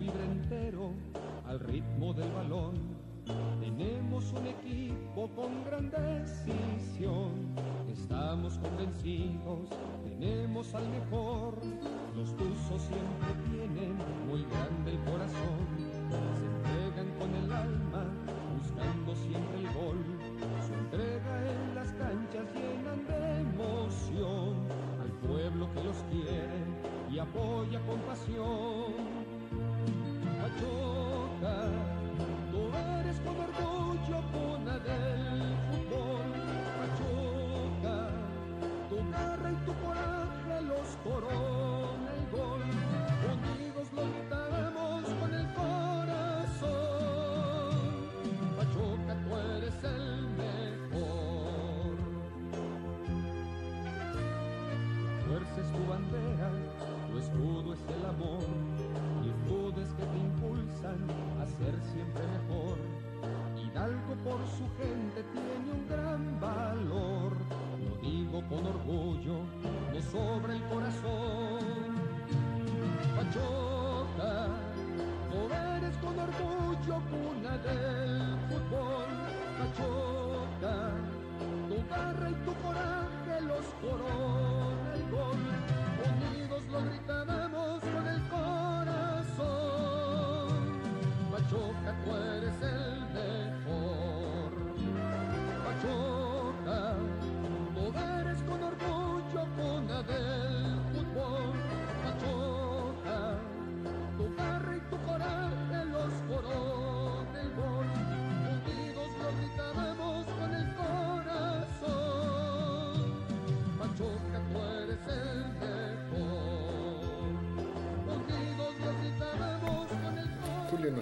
vibra entero al ritmo del balón. Tenemos un equipo con gran decisión. Estamos convencidos, tenemos al mejor. Los tuzos siempre tienen muy grande el corazón.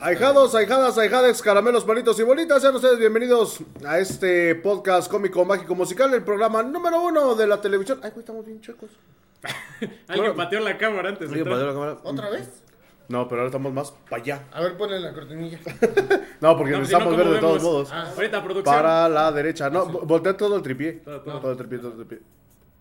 Ahijados, ahijadas, ahijades, caramelos, palitos y bolitas, sean ustedes bienvenidos a este podcast cómico, mágico, musical, el programa número uno de la televisión. Ay, güey, estamos bien checos. Alguien pateó la cámara antes la cámara. ¿Otra vez? No, pero ahora estamos más para allá. A ver, ponle la cortinilla. No, porque No, si no, necesitamos ¿cómo ver de todos modos. Ah, Ahorita producción. Para la derecha. No, vo- voltea todo el tripié. Todo, todo. Todo el tripié, todo el tripié.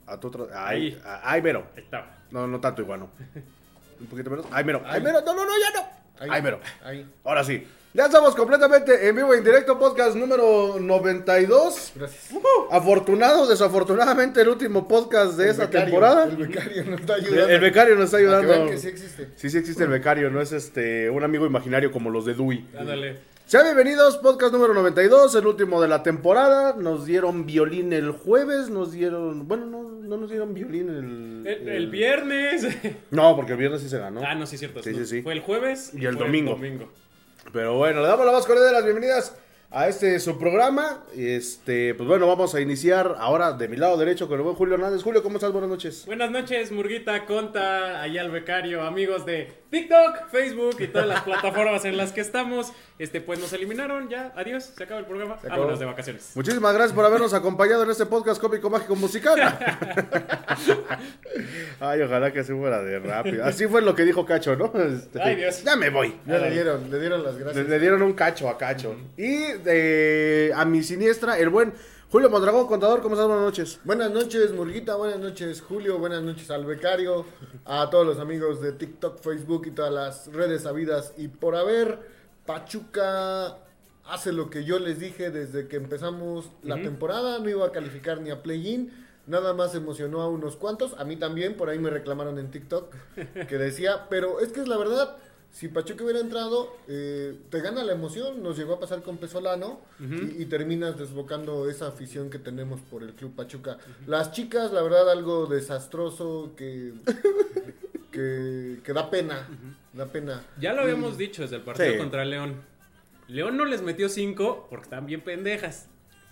A tu Ahí. ay, mero. Ahí está. No, no tanto igual, no. Un poquito menos. Ay, mero. Ay, Ahí. mero. No, no, no, ya no. ahí, Ay, mero. Ahí. Ahora sí. Ya estamos completamente en vivo en directo, podcast número 92. Gracias. Afortunado, o desafortunadamente, el último podcast de El esta becario, temporada. El becario nos está ayudando. el becario nos está que ayudando. vean que sí existe. Sí, sí existe el becario, no es este un amigo imaginario como los de Dewey. Ándale. Sean bienvenidos, podcast número 92, el último de la temporada. Nos dieron violín el jueves, nos dieron. Bueno, no, no nos dieron violín el. El, el viernes. No, porque el viernes sí se ganó. Ah, no, sí, es cierto. Sí, sí, sí. Fue el jueves Y el domingo. Pero bueno, le damos la más cordial de las bienvenidas a este su programa. Este, pues bueno, vamos a iniciar ahora de mi lado derecho con el buen Julio Hernández. Julio, ¿cómo estás? Buenas noches. Buenas noches, Murguita, Conta, allá al becario, amigos de TikTok, Facebook y todas las plataformas en las que estamos. Este, pues nos eliminaron ya. Adiós, se acaba el programa. acabó. Vámonos de vacaciones. Muchísimas gracias por habernos acompañado en este podcast cómico mágico musical. Ay, ojalá que así fuera de rápido. Así fue lo que dijo Cacho, ¿no? Este, Ay, Dios. Ya me voy. Ya le dieron, le dieron las gracias. le dieron un cacho a Cacho. Y a mi siniestra, el buen Julio Mondragón, contador, ¿cómo estás? Buenas noches. Buenas noches, Murguita. Buenas noches, Julio. Buenas noches al becario. A todos los amigos de TikTok, Facebook y todas las redes habidas y por haber. Pachuca hace lo que yo les dije desde que empezamos la temporada. No iba a calificar ni a play-in. Nada más emocionó a unos cuantos. A mí también, por ahí me reclamaron en TikTok. Que decía, pero es que es la verdad. Si Pachuca hubiera entrado, eh, te gana la emoción. Nos llegó a pasar con Pesolano y, y terminas desbocando esa afición que tenemos por el Club Pachuca. Las chicas, la verdad, algo desastroso que, que, que da pena. Da pena. Ya lo habíamos dicho desde el partido Sí. contra León. León no les metió 5 porque están bien pendejas.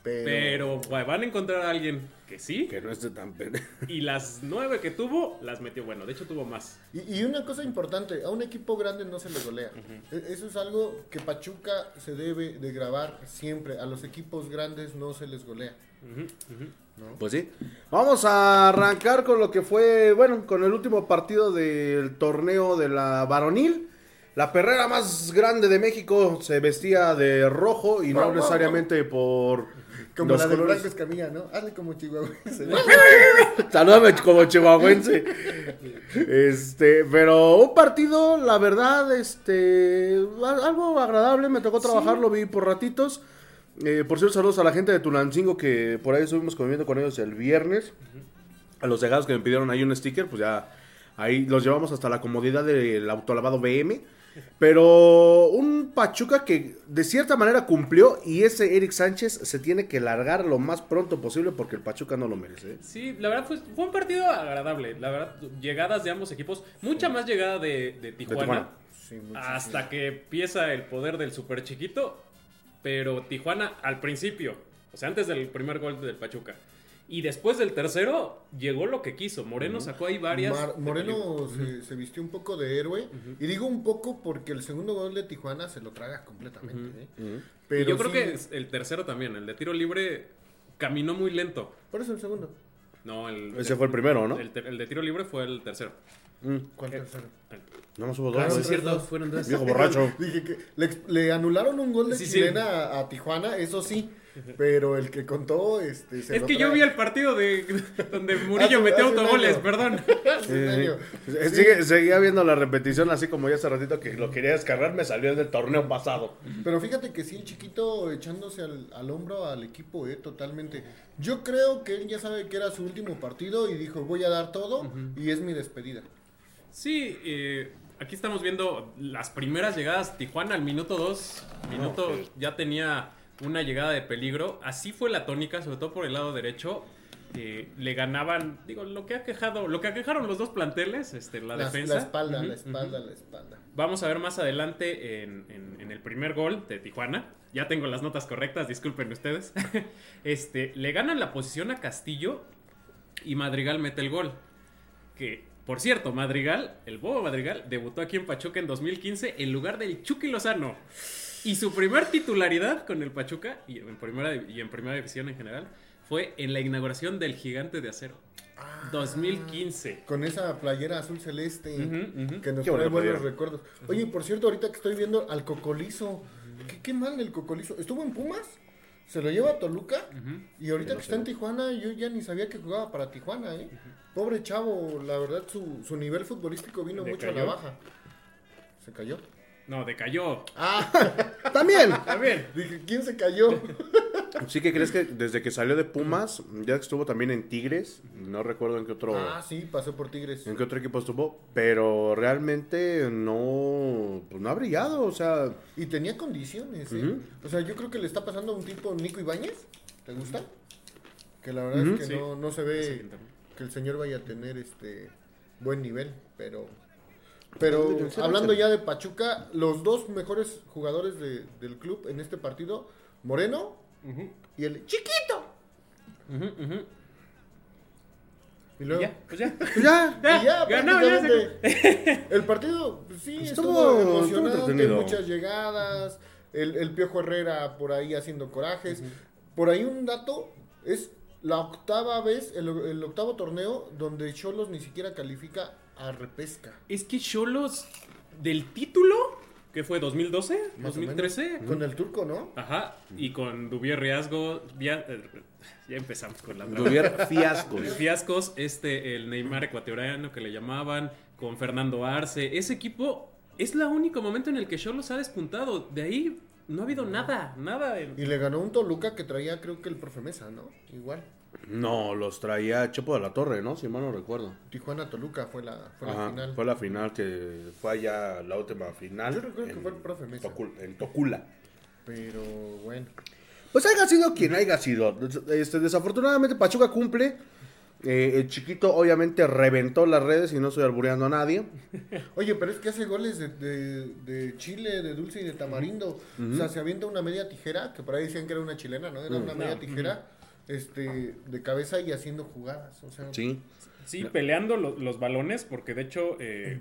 Pero, Pero bueno, van a encontrar a alguien que sí. Que no esté tan pene. Y las 9 que tuvo, las metió. Bueno, de hecho tuvo más. Y, y una cosa importante, a un equipo grande no se le golea. E- Eso es algo que Pachuca se debe de grabar siempre. A los equipos grandes no se les golea. Pues sí. Vamos a arrancar con lo que fue, bueno, con el último partido del torneo de la varonil. La perrera más grande de México se vestía de rojo y no necesariamente por Como Los la del colores- Franco Escamilla, ¿no? Hazle como chihuahuense. Salúdame como chihuahuense. Este, pero un partido, la verdad, este, algo agradable. Me tocó trabajar, lo vi por ratitos. Eh, por cierto, saludos a la gente de Tulancingo que por ahí estuvimos conviviendo con ellos el viernes. A los llegados que me pidieron ahí un sticker, pues ya ahí los llevamos hasta la comodidad del autolavado BM. Pero un Pachuca que de cierta manera cumplió y ese Eric Sánchez se tiene que largar lo más pronto posible porque el Pachuca no lo merece. ¿eh? Sí, la verdad fue, fue un partido agradable. La verdad, llegadas de ambos equipos. Mucha más llegada de, de Tijuana. Tijuana. Sí, muchísimo. hasta que empieza el poder del super chiquito. Pero Tijuana al principio, o sea, antes del primer gol del Pachuca. Y después del tercero, llegó lo que quiso. Moreno sacó ahí varias. Mar- Moreno se, se vistió un poco de héroe. Y digo un poco porque el segundo gol de Tijuana se lo traga completamente. ¿eh? Pero y yo creo sí- que el tercero también, el de tiro libre, caminó muy lento. Por eso el segundo. No, el, Ese fue el primero, ¿no? el, de tiro libre fue el tercero. Mm, ¿Cuál tercero? no más hubo dos. Ah, es cierto, fueron dos. Viejo borracho. Dije que le, le anularon un gol de Sí, sí. chilena a, a Tijuana, eso sí. Pero el que contó, este. Se Es lo que yo vi el partido de donde Murillo Hace- metió autogoles, perdón. Sí. Eh, Sigue- seguía viendo la repetición así como ya hace ratito que lo quería descargar, me salió del torneo pasado. Pero fíjate que sí, el chiquito echándose al, al hombro al equipo, eh, totalmente. Yo creo que él ya sabe que era su último partido y dijo, voy a dar todo y es mi despedida. Sí, eh, aquí estamos viendo las primeras llegadas. Tijuana al minuto 2, minuto ya tenía una llegada de peligro. Así fue la tónica, sobre todo por el lado derecho. Eh, le ganaban, digo, lo que ha quejado, lo que aquejaron los dos planteles, este, la, La, defensa. la espalda, la espalda, la espalda. Vamos a ver más adelante en, en- en el primer gol de Tijuana. Ya tengo las notas correctas, disculpen ustedes. este, le ganan la posición a Castillo y Madrigal mete el gol. Que, por cierto, Madrigal, el Bobo Madrigal, debutó aquí en Pachuca en 2015 en lugar del Chucky Lozano. Y su primer titularidad con el Pachuca, y en primera, y en primera división en general, fue en la inauguración del Gigante de Acero. 2015. Con esa playera azul celeste ujú. que nos Qué trae buenos playera. recuerdos. Oye, por cierto, ahorita que estoy viendo al Cocolizo, ¿qué, qué mal el Cocolizo? ¿Estuvo en Pumas? ¿Se lo lleva a Toluca? Y ahorita no que sé. está en Tijuana, yo ya ni sabía que jugaba para Tijuana, ¿eh? Pobre chavo, la verdad su, su nivel futbolístico vino mucho a la baja. ¿Se cayó? No, decayó. Ah, También. También. dije, ¿quién se cayó? Sí que crees que desde que salió de Pumas, ya estuvo también en Tigres, no recuerdo en qué otro Ah, sí, pasó por Tigres. en qué otro equipo estuvo, pero realmente no pues no ha brillado, o sea, Y tenía condiciones, ¿eh? O sea, yo creo que le está pasando a un tipo Nico Ibáñez. ¿Te gusta? Que la verdad es que Sí. no, no se ve que el señor vaya a tener este buen nivel, pero pero hablando ya de Pachuca, los dos mejores jugadores de- del club en este partido, Moreno y el chiquito. Y luego Ya, pues ya. pues ya, Ya, y ya, ganó, ya se- prácticamente. El partido, pues, sí, Estuvo- estuvo, emocionante, muchas llegadas. El, el Piojo Herrera por ahí haciendo corajes. Por ahí un dato, es la octava vez, el, el octavo torneo donde Cholos ni siquiera califica a repesca. Es que Cholos del título, que fue 2012, Más o 2013. Con el turco, ¿no? Ajá, y con Dubier Riasgo, ya, eh, ya empezamos con la Duvier fiascos. Fiascos, este, el Neymar ecuatoriano que le llamaban, con Fernando Arce. Ese equipo es el único momento en el que Cholos ha despuntado. De ahí no ha habido nada, nada. en- Y le ganó un Toluca que traía, creo que el profe Mesa, ¿no? Igual. No, los traía Chepo de la Torre, ¿no? Si mal no recuerdo. Tijuana Toluca fue la, fue la Ajá, final. Fue la final que fue allá la última final. Yo recuerdo que fue el profe Mesa. Tocul- en Tocula. Pero bueno. Pues haya sido quien haya sido. Este, desafortunadamente Pachuca cumple. Eh, el chiquito obviamente reventó las redes y no estoy albureando a nadie. Oye, pero es que hace goles de, de, de chile, de dulce y de tamarindo. O sea, se avienta una media tijera, que por ahí decían que era una chilena, ¿no? Era una media tijera este, de cabeza y haciendo jugadas. O sea, Sí. Sí, peleando lo- los balones, porque de hecho, eh,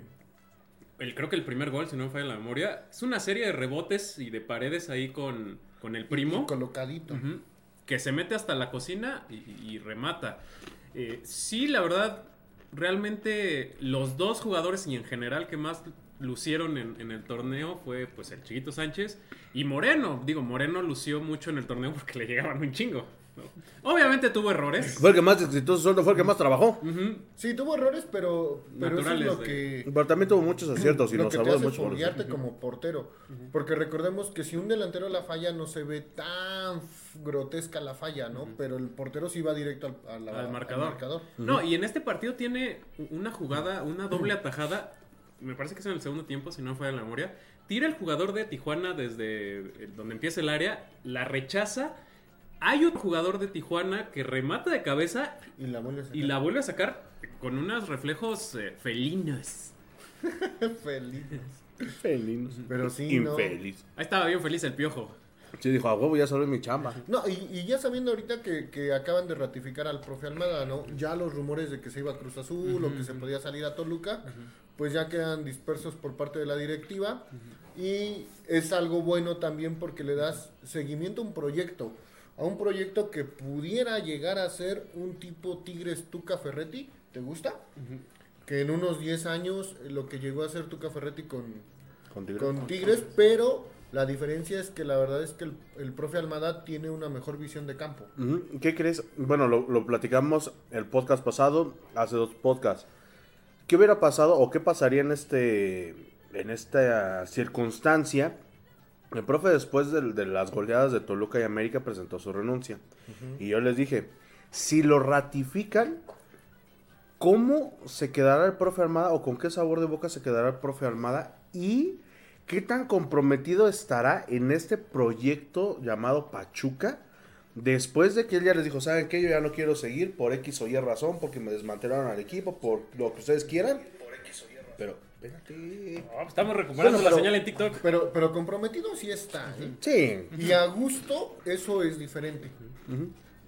el, creo que el primer gol, si no me falla la memoria, es una serie de rebotes y de paredes ahí con, con el primo. colocadito. Ujú. Que se mete hasta la cocina y, y remata. Eh, sí, la verdad, realmente los dos jugadores y en general que más lucieron en, en el torneo fue pues el Chiquito Sánchez y Moreno. Digo, Moreno lució mucho en el torneo porque le llegaban un chingo. Obviamente tuvo errores. Fue el que más exitoso sueldo, fue el que más trabajó. Ujú. Sí, tuvo errores, pero, pero eso es Naturales lo de- que... Pero también tuvo muchos aciertos y lo nos que mucho. por como portero. Porque recordemos que si un delantero la falla, no se ve tan grotesca la falla, ¿no? Pero el portero sí va directo al, a la- al marcador. marcador. No, y en este partido tiene una jugada, una doble atajada. Me parece que es en el segundo tiempo, si no fue en la memoria. Tira el jugador de Tijuana desde eh, donde empieza el área, la rechaza. Hay otro jugador de Tijuana que remata de cabeza Y la vuelve a sacar. y la vuelve a sacar con unos reflejos eh, felinos. Feliz. Feliz. Pero sí, ¿no? Infeliz. Ahí estaba bien feliz el piojo. Sí, dijo, a huevo, ya sabes mi chamba. No, y, y ya sabiendo ahorita que, que acaban de ratificar al profe Almada, ¿no? Ya los rumores de que se iba a Cruz Azul o que se podía salir a Toluca, pues ya quedan dispersos por parte de la directiva. Y es algo bueno también porque le das seguimiento a un proyecto. A un proyecto que pudiera llegar a ser un tipo Tigres Tuca Ferretti. ¿Te gusta? Que en unos 10 años eh, lo que llegó a ser Tuca Ferretti con, Con Tigres. con Tigres, pero la diferencia es que la verdad es que el, el profe Almada tiene una mejor visión de campo. ¿Qué crees? Bueno, lo, lo platicamos el podcast pasado, hace dos podcasts. ¿Qué hubiera pasado o qué pasaría en este en esta circunstancia? El profe después de, las goleadas de Toluca y América presentó su renuncia. Y yo les dije, si lo ratifican, ¿cómo se quedará el profe Armada o con qué sabor de boca se quedará el profe Armada? Y qué tan comprometido estará en este proyecto llamado Pachuca después de que él ya les dijo, ¿saben qué? Yo ya no quiero seguir por X o Y razón, porque me desmantelaron al equipo, por lo que ustedes quieran. Pero, espérate. Oh, estamos recuperando Bueno, la pero- señal en TikTok. Pero, pero comprometido sí está. ¿eh? Sí. Y a gusto eso es diferente.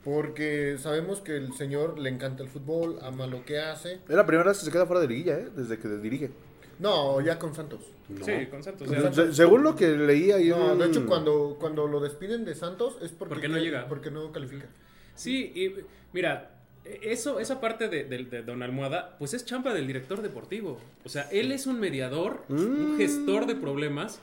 Porque sabemos que el señor le encanta el fútbol, ama lo que hace. Es la primera vez que se queda fuera de liguilla, ¿eh? Desde que dirige. No, ya con Santos. No. Sí, con Santos. Se- ya. se- según lo que leía ahí No, en de hecho cuando, cuando lo despiden de Santos es porque, Porque no llega. Porque no califica. Sí, y mira, eso, esa parte de, de- de Don Almohada, pues es champa del director deportivo. O sea, él es un mediador, un Mm. gestor de problemas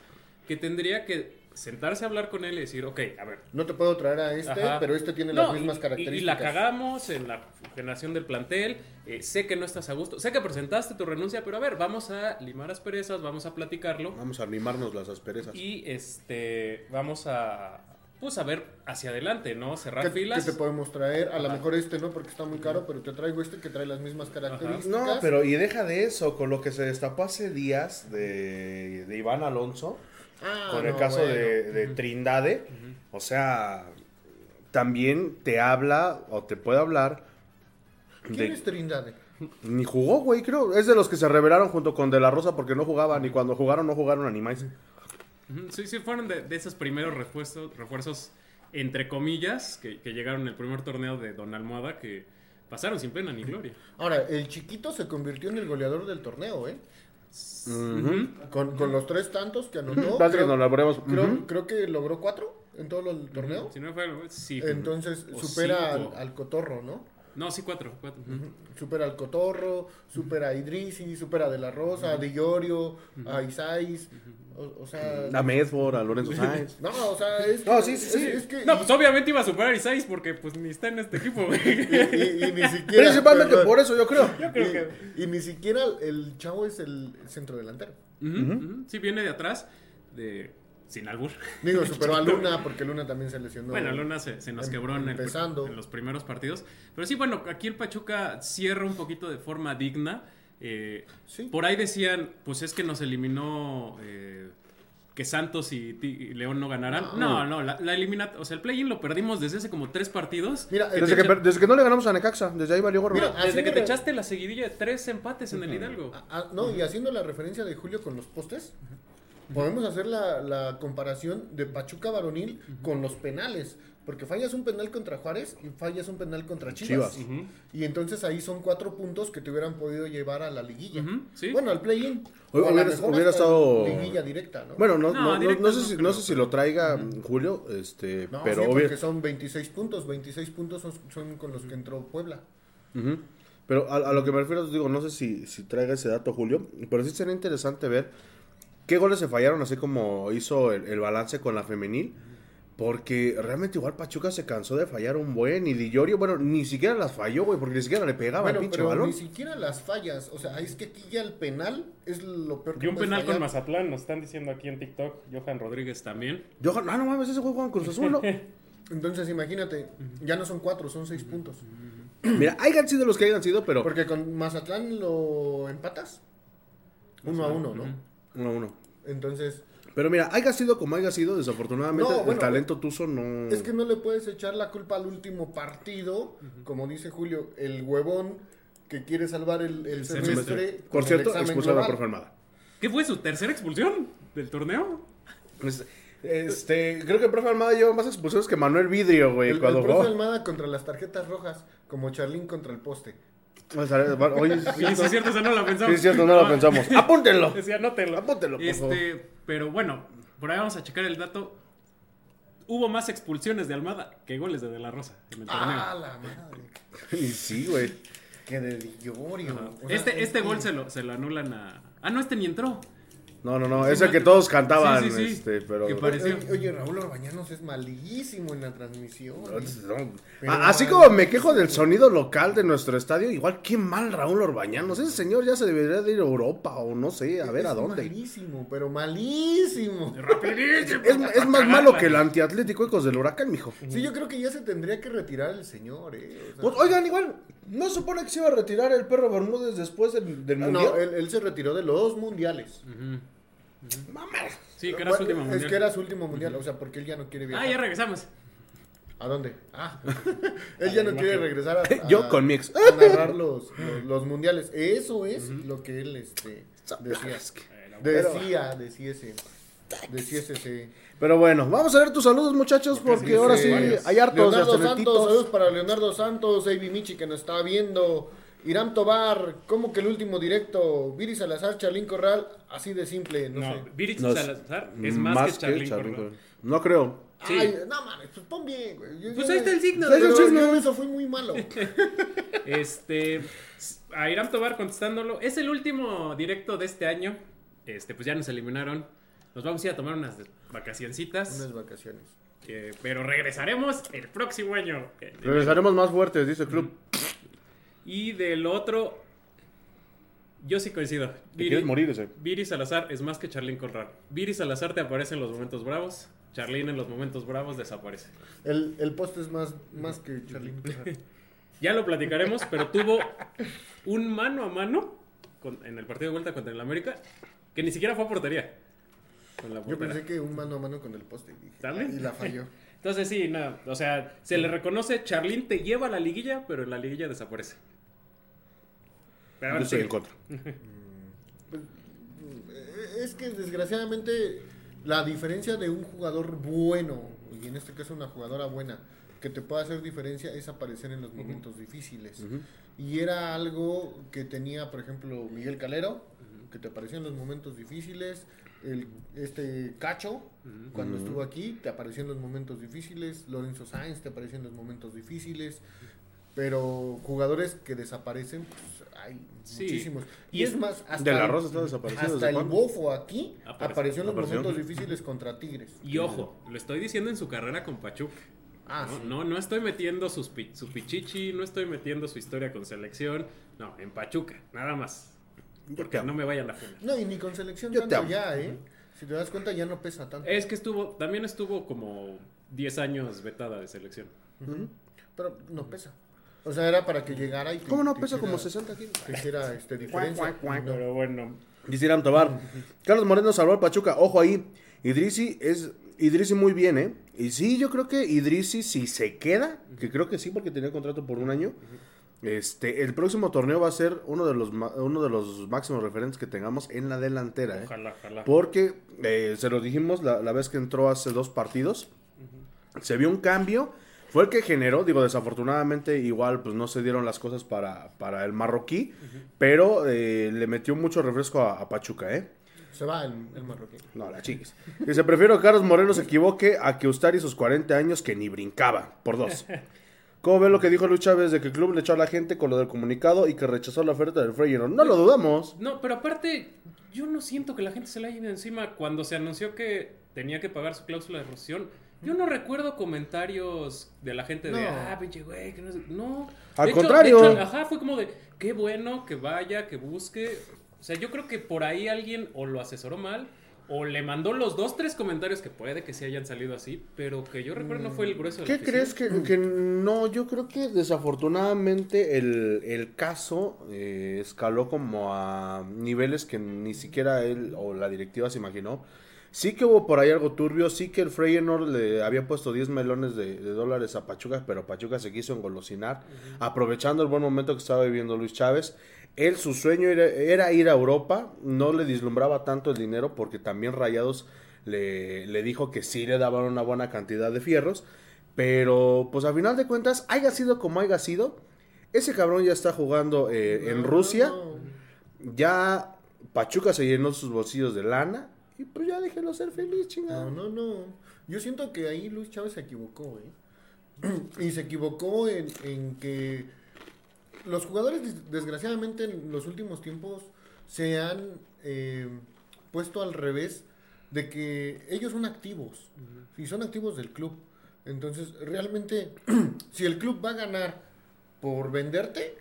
que tendría que sentarse a hablar con él y decir, ok, a ver. No te puedo traer a este, ajá. pero este tiene No, las mismas y- características. Y, la cagamos en la generación del plantel. eh, sé que no estás a gusto. Sé que presentaste tu renuncia, pero a ver, vamos a limar asperezas, vamos a platicarlo. Vamos a animarnos las asperezas. Y este, vamos a, pues a ver hacia adelante, ¿no? Cerrar ¿Qué, filas. qué te podemos traer? A lo Ajá. mejor este no, porque está muy caro, pero te traigo este que trae las mismas características. No, pero y deja de eso, con lo que se destapó hace días de, de Iván Alonso, Ah, con el no, caso bueno. de, de Trindade, o sea, también te habla o te puede hablar ¿Quién de... es Trindade? Ni jugó, güey, creo. Es de los que se revelaron junto con De La Rosa porque no jugaban y cuando jugaron no jugaron animales. Sí, sí, fueron de, de esos primeros refuerzos, refuerzos entre comillas, que, que llegaron en el primer torneo de Don Almohada, que pasaron sin pena ni gloria. Ahora, el chiquito se convirtió en el goleador del torneo, ¿eh? Con, con los tres tantos que anotó. Creo, nos la veremos. creo, Ujú. creo que logró cuatro en todo el torneo. Si no fue, sí. Entonces supera al, Cotorro, ¿no? No, sí, cuatro. cuatro. Supera al Cotorro, supera a Idrisi, supera a De La Rosa, a Di Llorio, a Isais. O, o sea. A Medford, a Lorenzo Sáenz. No, o sea, es. No, sí, sí, sí. Es, es que. No, pues obviamente iba a superar a Isais porque pues ni está en este equipo, güey. y, y- y ni siquiera. Principalmente por eso, yo creo. Yo creo que... y, ni siquiera el chavo es el centro delantero. Ujú. Sí, viene de atrás, de... sin albur. Digo, superó a Luna porque Luna también se lesionó. Bueno, Luna se, se nos Em- quebró en, el- empezando. en los primeros partidos. Pero sí, bueno, aquí el Pachuca cierra un poquito de forma digna. Eh, Sí. Por ahí decían, pues es que nos eliminó eh, que Santos y, y León no ganaran. No, no, la, la elimina, o sea, el play-in lo perdimos desde hace como tres partidos. Mira, Que Desde que, echa- desde que no le ganamos a Necaxa, desde ahí valió gorro. Mira, desde que te echaste la seguidilla de tres empates en el Hidalgo. No, y haciendo la referencia de Julio con los postes, podemos hacer la, la comparación de Pachuca varonil con los penales. Porque fallas un penal contra Juárez y fallas un penal contra Chivas. Y entonces ahí son cuatro puntos que te hubieran podido llevar a la liguilla. Sí. Bueno, al play-in. Hu- O a la hubiera- mejor hubiera hasta estado- Liguilla directa, ¿no? Bueno, no, No, no, no, sé, no si, no sé si lo traiga Julio, este, No, pero sí, obvio- porque son 26 puntos. 26 puntos son, son con los que entró Puebla. Pero a, a lo que me refiero, digo, no sé si, si traiga ese dato Julio, pero sí sería interesante ver qué goles se fallaron, así como hizo el, el balance con la femenil, Porque realmente igual Pachuca se cansó de fallar un buen y Di Llorio, bueno, ni siquiera las falló, güey, porque ni siquiera le pegaba Bueno, el pinche pero balón. ni siquiera las fallas. O sea, es que aquí ya el penal es lo peor que Y un penal con. Mazatlán, nos están diciendo aquí en TikTok. Johan Rodríguez también. Yo, ah, no mames, ese juego con Cruz Azul, ¿no? Entonces, imagínate, ya no son cuatro, son seis puntos. Mira, hayan sido los que hayan sido, pero Porque con Mazatlán lo empatas. Uno a uno, ¿no? Uno a uno. Entonces, Pero mira, haya sido como haya sido, desafortunadamente No, el talento tuzo no... es que no le puedes echar la culpa al último partido, como dice Julio, el huevón que quiere salvar el, el El semestre. Por cierto, global. por Armada. ¿Qué fue su tercera expulsión del torneo? Pues, Este, creo que el profe Armada lleva más expulsiones que Manuel Vidrio, güey, El, cuando el profe jugó. Almada contra las tarjetas rojas, como Charlín contra el poste. O sea, Oye, sí, Sí, sí, es cierto, eso no lo pensamos. sí, es cierto, no lo pensamos. ¡Apúntenlo! Decía, anótenlo. Apúntenlo, por Este, pero bueno, por ahí vamos a checar el dato. Hubo más expulsiones de Almada que goles de De La Rosa en el torneo. ¡Ah, la madre! Y sí, güey. Que de Dillorio. Ajá. O sea, este es este que- gol se lo, se lo anulan a. Ah, no, este ni entró. No, no, no, no, que todos cantaban, Sí, sí, sí. este, pero... Que pareció. Oye, oye, Raúl Orbañanos es malísimo en la transmisión. No. Pero A- Así como me quejo del sonido local de nuestro estadio, igual qué mal Raúl Orbañanos. Ese señor ya se debería de ir a Europa o no sé, a ver es a dónde. malísimo, pero malísimo. Rapidísimo. Es, es más malo que el antiatlético Ecos del Huracán, mijo. Sí, yo creo que ya se tendría que retirar el señor, eh. o sea- Pues, oigan, igual, ¿no se supone que se iba a retirar el perro Bermúdez después del, del Ah, mundial? no, él, él se retiró de los mundiales. Mamá. Sí, que era su último Es mundial. que era su último mundial, o sea, porque él ya no quiere viajar. Ah, ya regresamos. ¿A dónde? Ah, él ya no quiere regresar a, a- Yo con mi ex. a narrar los, los, los mundiales. Eso es lo que él este, decía. Decía, decía ese. Decía ese. ese. Pero bueno, vamos a ver tus saludos, muchachos, porque ahora sí Varios. hay hartos de Leonardo Santos, saludos para Leonardo Santos, Avi Michi que nos está viendo. Irán Tobar, como que el último directo, Viri Salazar, Charlín Corral, así de simple, no, No, sé. Virich No, Salazar es más, que Charlín Corral. No creo. Sí. Ay, no mames, pues pon bien, güey. Yo- Pues yo- ahí está el signo. Pero el signo. yo eso fue muy malo. Este, a Irán Tobar contestándolo, es el último directo de este año. Este, pues ya nos eliminaron. Nos vamos a ir a tomar unas vacacioncitas. Unas vacaciones. eh, pero regresaremos el próximo año. Regresaremos más fuertes, dice el club. Y del otro, yo sí coincido. ¿Te quieres morir ese? Viri Salazar es más que Charlín Conrad. Viri Salazar te aparece en los momentos bravos. Charlín en los momentos bravos desaparece. El, el post es más, más que Charlín Corral. Ya lo platicaremos, pero tuvo un mano a mano con- en el partido de vuelta contra el América que ni siquiera fue a portería. Con la Yo pensé que un mano a mano con el poste. y dije, ¿También? Y la falló. Entonces sí, nada, o sea, se le reconoce, Charlín te lleva a la liguilla, pero en la liguilla desaparece. Pero Yo estoy sí. en contra. Eh, Es que desgraciadamente la diferencia de un jugador bueno, y en este caso una jugadora buena, que te pueda hacer diferencia es aparecer en los momentos difíciles. Y era algo que tenía, por ejemplo, Miguel Calero, que te aparecía en los momentos difíciles. El, este Cacho, cuando estuvo aquí, te apareció en los momentos difíciles. Lorenzo Sáenz te apareció en los momentos difíciles. Pero jugadores que desaparecen, pues hay Sí. muchísimos. Y Y es más, hasta De la Rosa está desaparecido. hasta ¿desde el bofo aquí Apareció. apareció en los Apareció. momentos difíciles contra Tigres. Y ojo, lo estoy diciendo en su carrera con Pachuca. Ah, no, sí. no, no estoy metiendo sus su pichichi, no estoy metiendo su historia con selección. No, en Pachuca, nada más. Porque no me vayan a funar. No, y ni con selección Yo tanto ya, ¿eh? Si te das cuenta, ya no pesa tanto. Es que estuvo, también estuvo como 10 años vetada de selección. Pero no pesa. O sea, era para que llegara y... te- ¿Cómo no pesa hiciera- como 60 kilos? te hiciera este, diferencia. No. Pero bueno, Dice Irán Tobar. Carlos Moreno salvó al Pachuca. Ojo ahí. Idrisi es. Idrisi muy bien, ¿eh? Y sí, yo creo que Idrisi, si se queda, que creo que sí, porque tenía contrato por un año. Este, el próximo torneo va a ser uno de los ma- uno de los máximos referentes que tengamos en la delantera, ¿eh? ojalá, ojalá. Porque eh, se lo dijimos la, la vez que entró hace dos partidos. Se vio un cambio. Fue el que generó, digo, desafortunadamente igual pues no se dieron las cosas para, para el marroquí, pero eh, le metió mucho refresco a, a Pachuca, ¿eh? Se va el, el marroquí. No, la chiquis. Dice, prefiero que Carlos Moreno se equivoque a que Ustari sus 40 años que ni brincaba, por dos. ¿Cómo ven lo que dijo Luis Chávez de que el club le echó a la gente con lo del comunicado y que rechazó la oferta del Feyenoord? No lo dudamos. No, pero aparte, yo no siento que la gente se le haya ido encima cuando se anunció que tenía que pagar su cláusula de rescisión. Yo no recuerdo comentarios de la gente de, No. ah, pinche güey, que no sé. No. Al De hecho- contrario. de hecho, ajá, fue como de, qué bueno que vaya, que busque. O sea, yo creo que por ahí alguien o lo asesoró mal, o le mandó los dos, tres comentarios que puede que sí hayan salido así, pero que yo recuerdo no fue el grueso de la ¿Qué crees que, que no? Yo creo que desafortunadamente el, el caso eh, escaló como a niveles que ni siquiera él o la directiva se imaginó. Sí que hubo por ahí algo turbio, sí que el Feyenoord le había puesto 10 melones de, de dólares a Pachuca, pero Pachuca se quiso engolosinar, aprovechando el buen momento que estaba viviendo Luis Chávez. Él, su sueño era, era ir a Europa, no le dislumbraba tanto el dinero porque también Rayados le, le dijo que sí le daban una buena cantidad de fierros, pero pues a final de cuentas, haya sido como haya sido, ese cabrón ya está jugando eh, en No, Rusia, no. ya Pachuca se llenó sus bolsillos de lana y pues ya déjelo ser feliz, chingada. No, no, no. Yo siento que ahí Luis Chávez se equivocó, ¿eh? Y se equivocó en, en que los jugadores, des- desgraciadamente, en los últimos tiempos se han eh, puesto al revés de que ellos son activos. Y son activos del club. Entonces, realmente, si el club va a ganar por venderte,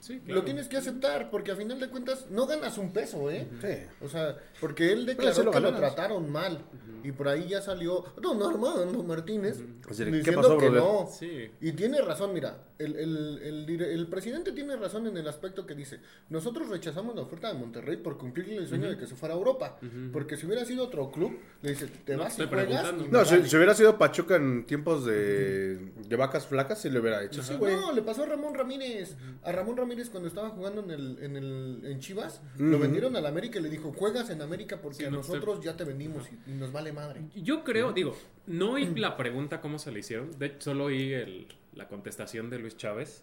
Sí, claro. lo tienes que aceptar, porque a final de cuentas no ganas un peso, ¿eh? Sí. O sea, porque él declaró sí lo que lo trataron mal. Y por ahí ya salió don Armando Martínez de, ¿qué diciendo pasó, que brother? no. Sí. Y tiene razón, mira, el, el, el, presidente tiene razón en el aspecto que dice, nosotros rechazamos la oferta de Monterrey por cumplirle el sueño de que se fuera a Europa. Porque si hubiera sido otro club, le dice, te No, vas y juegas. y No, si, vale". si hubiera sido Pachuca en tiempos de, de vacas flacas, sí le hubiera hecho. Sí, güey. No, le pasó a Ramón Ramírez. A Ramón Ramírez cuando estaba jugando en el, en el en Chivas, lo vendieron al América y le dijo, juegas en América porque Sí, a no, nosotros ya te vendimos y, y nos vale madre. Yo creo, digo, no oí la pregunta cómo se le hicieron, de hecho solo oí el- la contestación de Luis Chávez,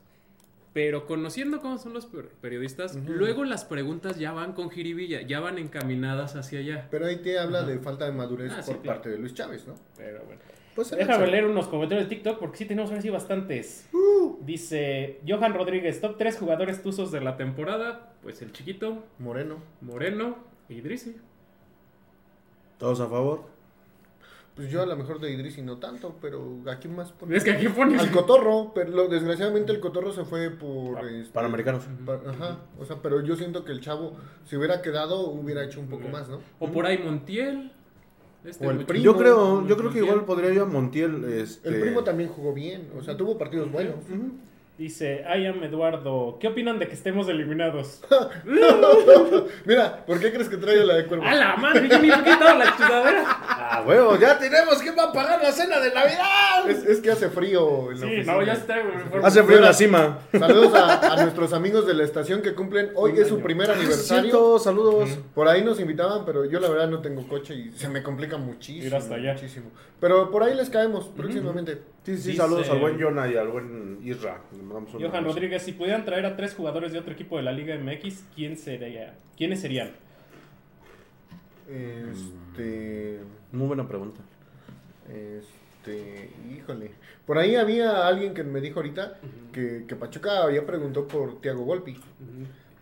pero conociendo cómo son los per- periodistas, luego las preguntas ya van con jiribilla, ya van encaminadas hacia allá. Pero ahí te habla de falta de madurez Ah, sí, por claro. parte de Luis Chávez, ¿no? Pero bueno. Pues Déjame leer unos comentarios de TikTok porque sí tenemos ahora sí bastantes. Dice Johan Rodríguez, top 3 jugadores Tuzos de la temporada, pues el chiquito, Moreno. Moreno y Idrisi. ¿Todos a favor? Pues yo a lo mejor de Idris y no tanto, pero aquí más pone- Es que aquí pones... Al Cotorro, pero lo- desgraciadamente el Cotorro se fue por... Pa- este, Panamericanos. pa- ajá, o sea, pero yo siento que el chavo, si hubiera quedado, hubiera hecho un poco más, ¿no? O por ahí Montiel. Este O el muchacho- primo. Yo creo, yo creo que igual podría ir a Montiel. Este... El primo también jugó bien, o sea, tuvo partidos buenos. Dice I am Eduardo, ¿qué opinan de que estemos eliminados? Mira, ¿por qué crees que traigo la de cuervo? ¡A la madre! Yo ni me he quitado la chudadera. ¡Ah, huevo! ¡Ya tenemos! ¿Quién va a pagar la cena de Navidad? Es, es que hace frío en la Sí, oficina. no, ya está. güey, mejor- Hace frío en la cima. Saludos a, a nuestros amigos de la estación que cumplen. Hoy es su primer aniversario. Cierto, saludos. Por ahí nos invitaban, pero yo la verdad no tengo coche y se me complica muchísimo. Ir hasta allá. Muchísimo. Pero por ahí les caemos próximamente. Sí, sí, Dice- saludos al buen Jonah y al buen Isra. Le mandamos un Johan. Rodríguez, si pudieran traer a tres jugadores de otro equipo de la Liga MX, ¿quién sería? ¿Quiénes serían? Este. Muy buena pregunta. Este. Híjole. Por ahí había alguien que me dijo ahorita que, que Pachuca había preguntado por Tiago Volpi.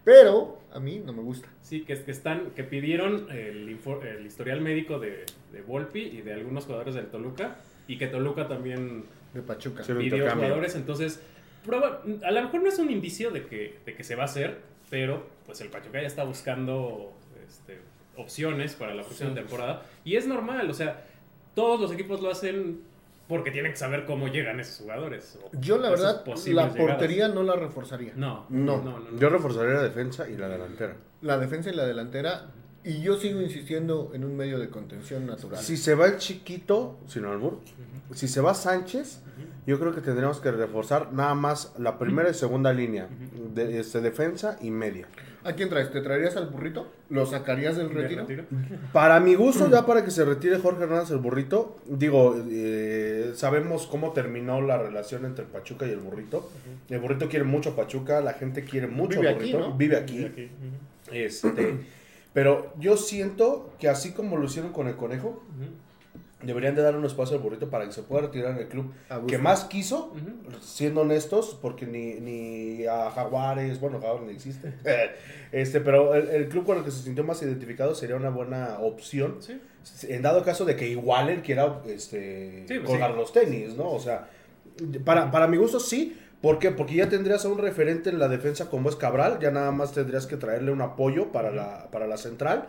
Pero a mí no me gusta. Sí, que, que están, que pidieron el, el historial médico de, de Volpi y de algunos jugadores del Toluca. Y que Toluca también De Pachuca. Pidió jugadores. Entonces, proba- a lo mejor no es un indicio de que, de que se va a hacer, pero pues el Pachuca ya está buscando este, opciones para la próxima temporada. Y es normal, o sea, todos los equipos lo hacen porque tienen que saber cómo llegan esos jugadores. o Yo la verdad, la llegadas. portería no la reforzaría. No, No. no, no, no. Yo reforzaría la defensa y la delantera. La defensa y la delantera. Y yo sigo insistiendo en un medio de contención natural. Si se va el chiquito, sin albur, si se va Sánchez, yo creo que tendríamos que reforzar nada más la primera y segunda línea, de, este, defensa y media. ¿A quién traes? ¿Te traerías al burrito? ¿Lo sacarías del ¿De retiro? retiro? Para mi gusto, ya para que se retire Jorge Hernández el burrito, digo, eh, sabemos cómo terminó la relación entre Pachuca y el burrito. El burrito quiere mucho a Pachuca, la gente quiere mucho Vive al aquí, burrito, ¿no? vive aquí. Aquí. Este, pero yo siento que así como lo hicieron con el conejo, Deberían de dar un espacio al burrito para que se pueda retirar en el club que más quiso, siendo honestos, porque ni, ni a Jaguares, bueno, Jaguares ni existe, este, pero el, el club con el que se sintió más identificado sería una buena opción. Sí. En dado caso de que igual él quiera este, Sí, pues colgar sí. los tenis, ¿no? O sea, para, para mi gusto sí. ¿Por qué? Porque ya tendrías a un referente en la defensa como es Cabral, ya nada más tendrías que traerle un apoyo para la, para la central.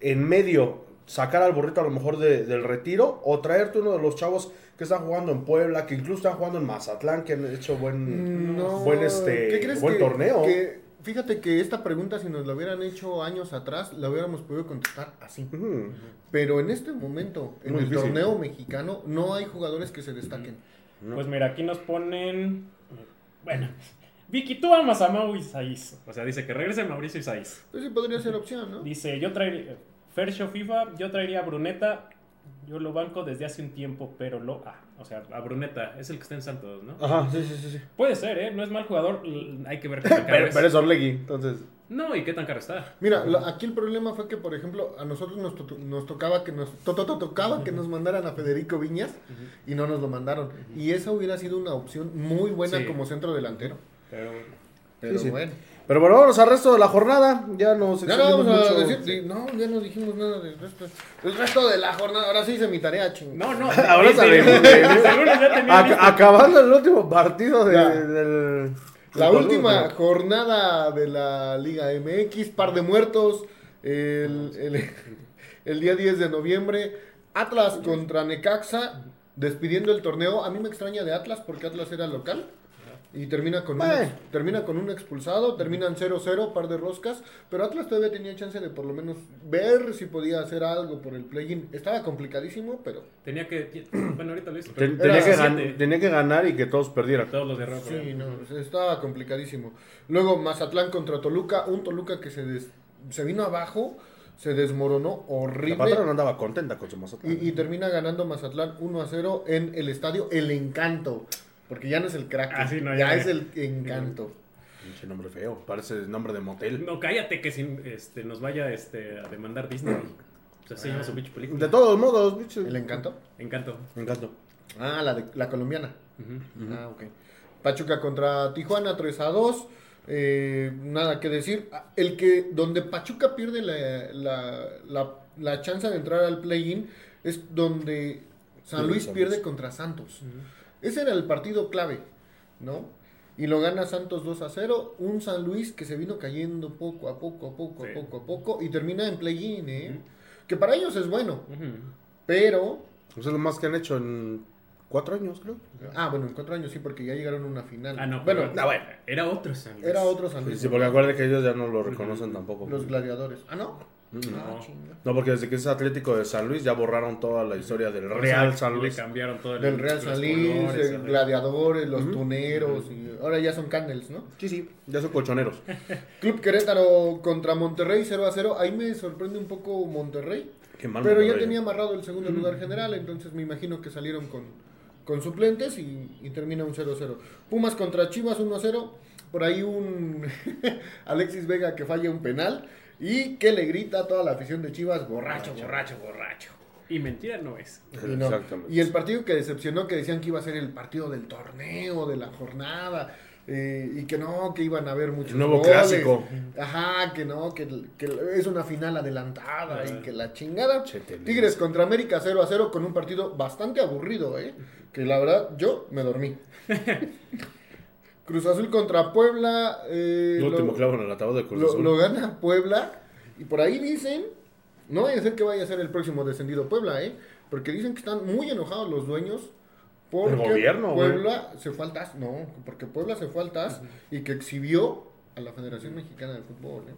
En medio, sacar al burrito a lo mejor de- del retiro o traerte uno de los chavos que están jugando en Puebla, que incluso están jugando en Mazatlán, que han hecho buen, No, buen, este, ¿qué crees buen que- torneo. que- fíjate que esta pregunta, si nos la hubieran hecho años atrás, la hubiéramos podido contestar así. Pero en este momento, en Muy el difícil. torneo mexicano, no hay jugadores que se destaquen. No. Pues mira, aquí nos ponen. Bueno, Vicky, tú amas a Mau Isaís. O sea, dice que regrese Mauricio Isaís. Pues sí podría ser opción, ¿no? Dice: Yo traería. Fersho FIFA, yo traería a Bruneta. Yo lo banco desde hace un tiempo, pero lo. Ah, O sea, a Bruneta, es el que está en Santos, ¿no? Ajá, sí, sí, sí. sí. puede ser, ¿eh? No es mal jugador. Hay que ver qué tan caro Pero, es. pero es Orlegui, entonces... No, y qué tan caro está. Mira, lo- aquí el problema fue que, por ejemplo, a nosotros nos, to- nos tocaba que nos to- to- to- tocaba que nos mandaran a Federico Viñas y no nos lo mandaron. Y esa hubiera sido una opción muy buena Sí. como centro delantero. Pero Pero Sí, sí. bueno. Pero bueno, vámonos al resto de la jornada. Ya nos Ya no vamos a mucho. decir, sí, no, ya no dijimos nada del resto. El resto de la jornada, ahora sí hice mi tarea, ching. No, no. Ahora sabemos. Ac- acabando el último partido de- Ya. del... La del última Toluca. jornada de la Liga MX, par de muertos, el, el- el día 10 de noviembre, Atlas contra Necaxa, despidiendo el torneo. A mí me extraña de Atlas porque Atlas era local. Y termina con, un, ex- termina con un expulsado, terminan 0-0, par de roscas, pero Atlas todavía tenía chance de por lo menos ver si podía hacer algo por el play-in. Estaba complicadísimo, pero Tenía que. Bueno, ahorita lo hice. Ten- tenía, que gan- tenía que ganar y que todos perdieran. Todos los errores. Sí, no, estaba complicadísimo. Luego Mazatlán contra Toluca, un Toluca que se, des- se vino abajo, se desmoronó La horrible patrona no andaba contenta con su Mazatlán. y, y termina ganando Mazatlán 1 a 0 en el estadio El Encanto, porque ya no es el crack, Ah, sí, no, ya, ya- es el Encanto. Pinche nombre feo, parece nombre de motel. No, cállate que sin, este, nos vaya este, a demandar Disney. O sea, se llama su pinche película. De todos modos, bicho. ¿El Encanto? Encanto. Me encanta. Ah, la, de, la colombiana. Ah, ok. Pachuca contra Tijuana 3 a 2. Eh, nada que decir. Ah, El que donde Pachuca pierde la, la, la, la chance de entrar al play-in es donde San Luis pierde contra Santos. Ese era el partido clave, ¿no? Y lo gana Santos 2 a 0. Un San Luis que se vino cayendo poco a poco, a poco, Sí. a poco, a poco. Y termina en play-in, ¿eh? Que para ellos es bueno. Pero Eso es lo más que han hecho en cuatro años, creo. Ah, bueno, en cuatro años sí, porque ya llegaron a una final. Ah, no, bueno, pero- bueno. Era otro San Luis. era otro San Luis. Sí, porque acuérdate que ellos ya no lo reconocen tampoco. Los gladiadores. Ah, no. Mm. Ah, No. No, porque desde que es Atlético de San Luis ya borraron toda la historia del O sea, Real San le Luis. cambiaron todo el Del Real San Luis, colores, el gladiadores, los tuneros. Y ahora ya son candles, ¿no? Sí, sí, ya son colchoneros. Club Querétaro contra Monterrey 0 a 0. Ahí me sorprende un poco Monterrey. Qué mal Pero ya Monterrey. tenía amarrado el segundo lugar general, entonces me imagino que salieron con, con suplentes y, y termina un 0-0. Pumas contra Chivas 1-0. Por ahí un Alexis Vega que falla un penal y que le grita a toda la afición de Chivas, borracho, borracho, borracho. Y mentira no es. Y, no. Exactamente. y el partido que decepcionó, que decían que iba a ser el partido del torneo, de la jornada, eh, y que no, que iban a haber muchos El nuevo goles. clásico. Ajá, que no, que, que es una final adelantada y que la chingada. Tigres contra América 0 a 0 con un partido bastante aburrido, ¿eh? Que la verdad yo me dormí. Cruz Azul contra Puebla. eh, El último lo- clavo en el ataúd de Cruz lo, Azul. lo gana Puebla. Y por ahí dicen, no vaya a ser que vaya a ser el próximo descendido Puebla, ¿eh? Porque dicen que están muy enojados los dueños. Porque El gobierno. Puebla se fue al TAS. No, porque Puebla se fue al TAS y que exhibió a la Federación Mexicana de Fútbol, ¿eh?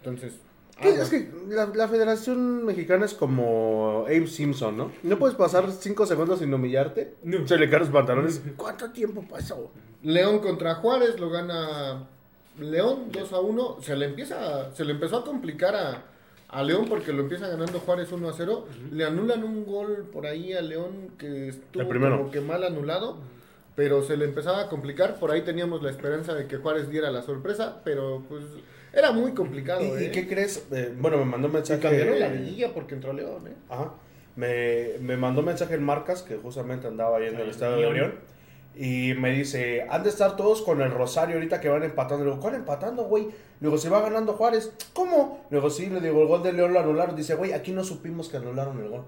Entonces, Aguas. Es que la, la Federación Mexicana es como Abe Simpson, ¿no? No puedes pasar cinco segundos sin humillarte. No. Se le caen los pantalones. ¿Cuánto tiempo pasó? León contra Juárez lo gana León 2 a 1. Se le empieza se le empezó a complicar a, a León porque lo empieza ganando Juárez 1 a 0. Le anulan un gol por ahí a León que estuvo El primero. como que mal anulado. Pero se le empezaba a complicar. Por ahí teníamos la esperanza de que Juárez diera la sorpresa. Pero pues era muy complicado. ¿Y, y ¿eh? qué crees? Eh, bueno, me mandó un Y mensaje. cambiaron la liguilla porque entró León. ¿eh? Ajá. me, me mandó mensaje en Marcas, que justamente andaba ahí en el Ah, estadio de León. Y me dice, han de estar todos con el Rosario ahorita que van empatando. Le digo, ¿cuál empatando, güey? Le digo, se va ganando Juárez. ¿Cómo? Le digo, sí, le digo, el gol de León lo anularon. Dice, güey, aquí no supimos que anularon el gol.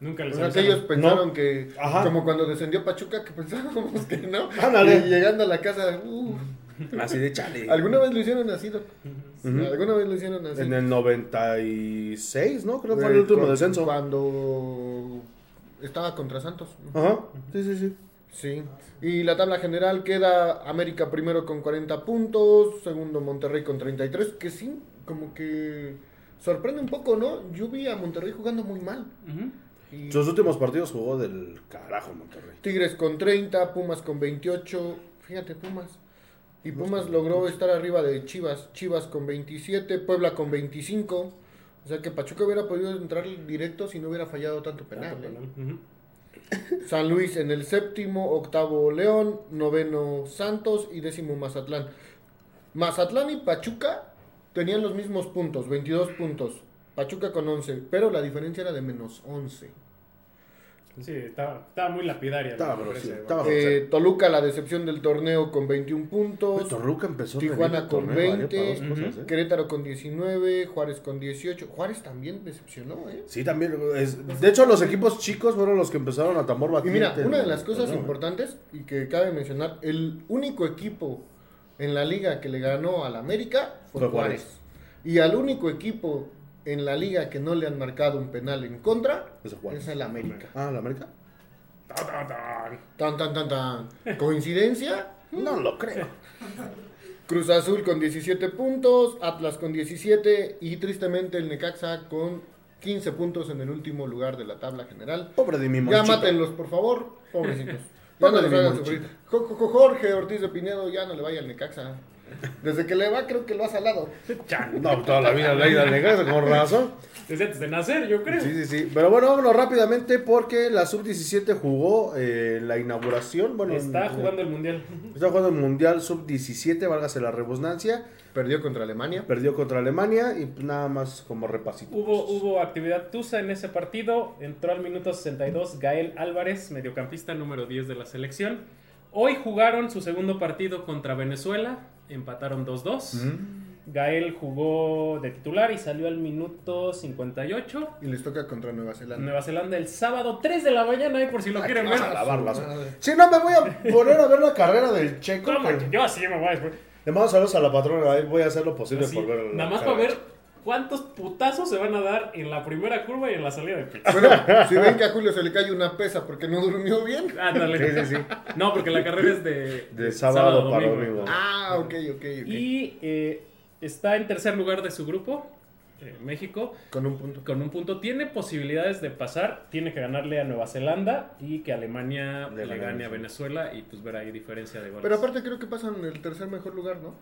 Nunca les O sea, que avisaron. ellos pensaron No. que, Ajá. como cuando descendió Pachuca, que pensábamos que no. Ándale. Y llegando a la casa, uh, Así de chale. ¿alguna vez lo hicieron así? Doc? Ujú. ¿Alguna vez lo hicieron así? En el 96, ¿no? Creo que fue el último descenso. Cuando estaba contra Santos. Ajá, sí, sí, sí. Sí. Y la tabla general queda América primero con 40 puntos, segundo Monterrey con 33, que sí, como que sorprende un poco, ¿no? Yo vi a Monterrey jugando muy mal. Y Sus últimos partidos jugó del carajo Monterrey. Tigres con 30, Pumas con 28, fíjate Pumas. Y Pumas logró estar arriba de Chivas, Chivas con 27, Puebla con 25. O sea que Pachuca hubiera podido entrar directo si no hubiera fallado tanto penal. ¿eh? San Luis en el séptimo, octavo León, noveno Santos y décimo Mazatlán. Mazatlán y Pachuca tenían los mismos puntos, 22 puntos. Pachuca con 11, pero la diferencia era de menos 11. Sí, estaba, estaba muy lapidaria. Estaba Eh, Toluca la decepción del torneo con 21 puntos. Torruca empezó re Tijuana con torneo, ¿eh? 20, Para dos cosas, ¿eh? Querétaro con 19, Juárez con 18. Juárez también decepcionó, ¿eh? Sí, también. es- de hecho, los equipos chicos fueron los que empezaron a tambor Y batiente. mira, una de las cosas torneo, ¿eh? importantes y que cabe mencionar, el único equipo en la liga que le ganó al América fue, Fue Juárez. Juárez. Y al único equipo en la liga que no le han marcado un penal en contra Juárez. es el América. Ah, ¿la América? Ta, ta, ta. Tan, tan, tan, tan. ¿Coincidencia? No lo creo. Cruz Azul con 17 puntos, Atlas con 17 y tristemente el Necaxa con 15 puntos en el último lugar de la tabla general. Pobre de mi Ya monchito. mátenlos, por favor, pobrecitos. Ya Pobre no les hagan sufrir. Jorge Ortiz de Pinedo ya no le vaya al Necaxa. Desde que le va, creo que lo ha salado. Chan. No, toda la vida le ha ido Necaxa, con razón. Desde antes de nacer, yo creo. Sí, sí, sí. Pero bueno, vámonos rápidamente porque la sub-17 jugó eh, la inauguración. Bueno, Está en- jugando el mundial. Está jugando el Mundial sub-17, válgase la rebusnancia. Perdió contra Alemania. Perdió contra Alemania y pues, nada más como repasito. Hubo, hubo actividad Tusa en ese partido. Entró al minuto 62 Gael Álvarez, mediocampista número 10 de la selección. Hoy jugaron su segundo partido contra Venezuela. Empataron 2-2. Gael jugó de titular y salió al minuto 58. Y les toca contra Nueva Zelanda. Nueva Zelanda el sábado 3 de la mañana, eh, por si lo quieren ver. Si no, me voy a poner a ver la carrera del Checo. Yo así me voy a después. Le mando saludos a la patrona, voy a hacer lo posible Así, por ver la Nada más carrera para ver cuántos putazos se van a dar en la primera curva y en la salida del pit. Bueno, si ven que a Julio se le cae una pesa porque no durmió bien. Ándale. Sí, sí, sí. No, porque la carrera es de, De sábado para domingo. Ah, ok, ok, ok. Y eh, está en tercer lugar de su grupo, eh, México, Con un punto. con un punto. Tiene posibilidades de pasar, tiene que ganarle a Nueva Zelanda y que Alemania Le le, gane a Venezuela y pues ver ahí diferencia de goles. Pero aparte creo que pasan en el tercer mejor lugar, ¿no?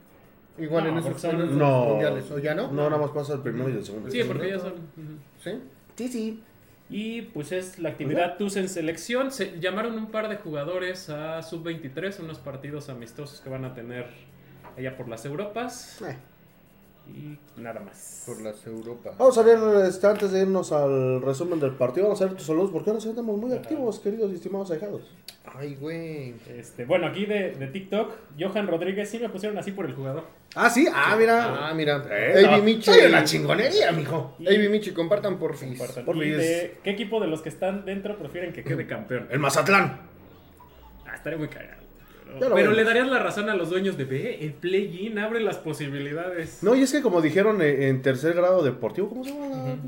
Igual No, en esos, son- No. mundiales. ¿O ya no? No, nada más pasa el primero y el segundo. Sí, porque ya son... ¿Sí? Sí, sí. Y pues es la actividad TUS en selección. Se llamaron un par de jugadores a sub-23, unos partidos amistosos que van a tener allá por las Europas. Eh. Y nada más. Por las Europas. Vamos a ver, este, antes de irnos al resumen del partido, vamos a ver tus saludos porque ahora sí estamos muy activos, queridos y estimados ahijados. Ay, güey. Este, bueno, aquí de, de TikTok, Johan Rodríguez sí me pusieron así por el jugador. Ah, sí, ah, mira. Ah, mira. Eh, Avi no, Michi. soy una chingonería, mijo. Avi Michi, compartan por fin. Compartan. Por Y Luis. de qué equipo de los que están dentro prefieren que quede campeón? El Mazatlán. Ah, estaría muy cagado. Pero, le darías la razón a los dueños de ve, el play-in abre las posibilidades. No, y es que como dijeron en, en tercer grado deportivo, ¿cómo se llama?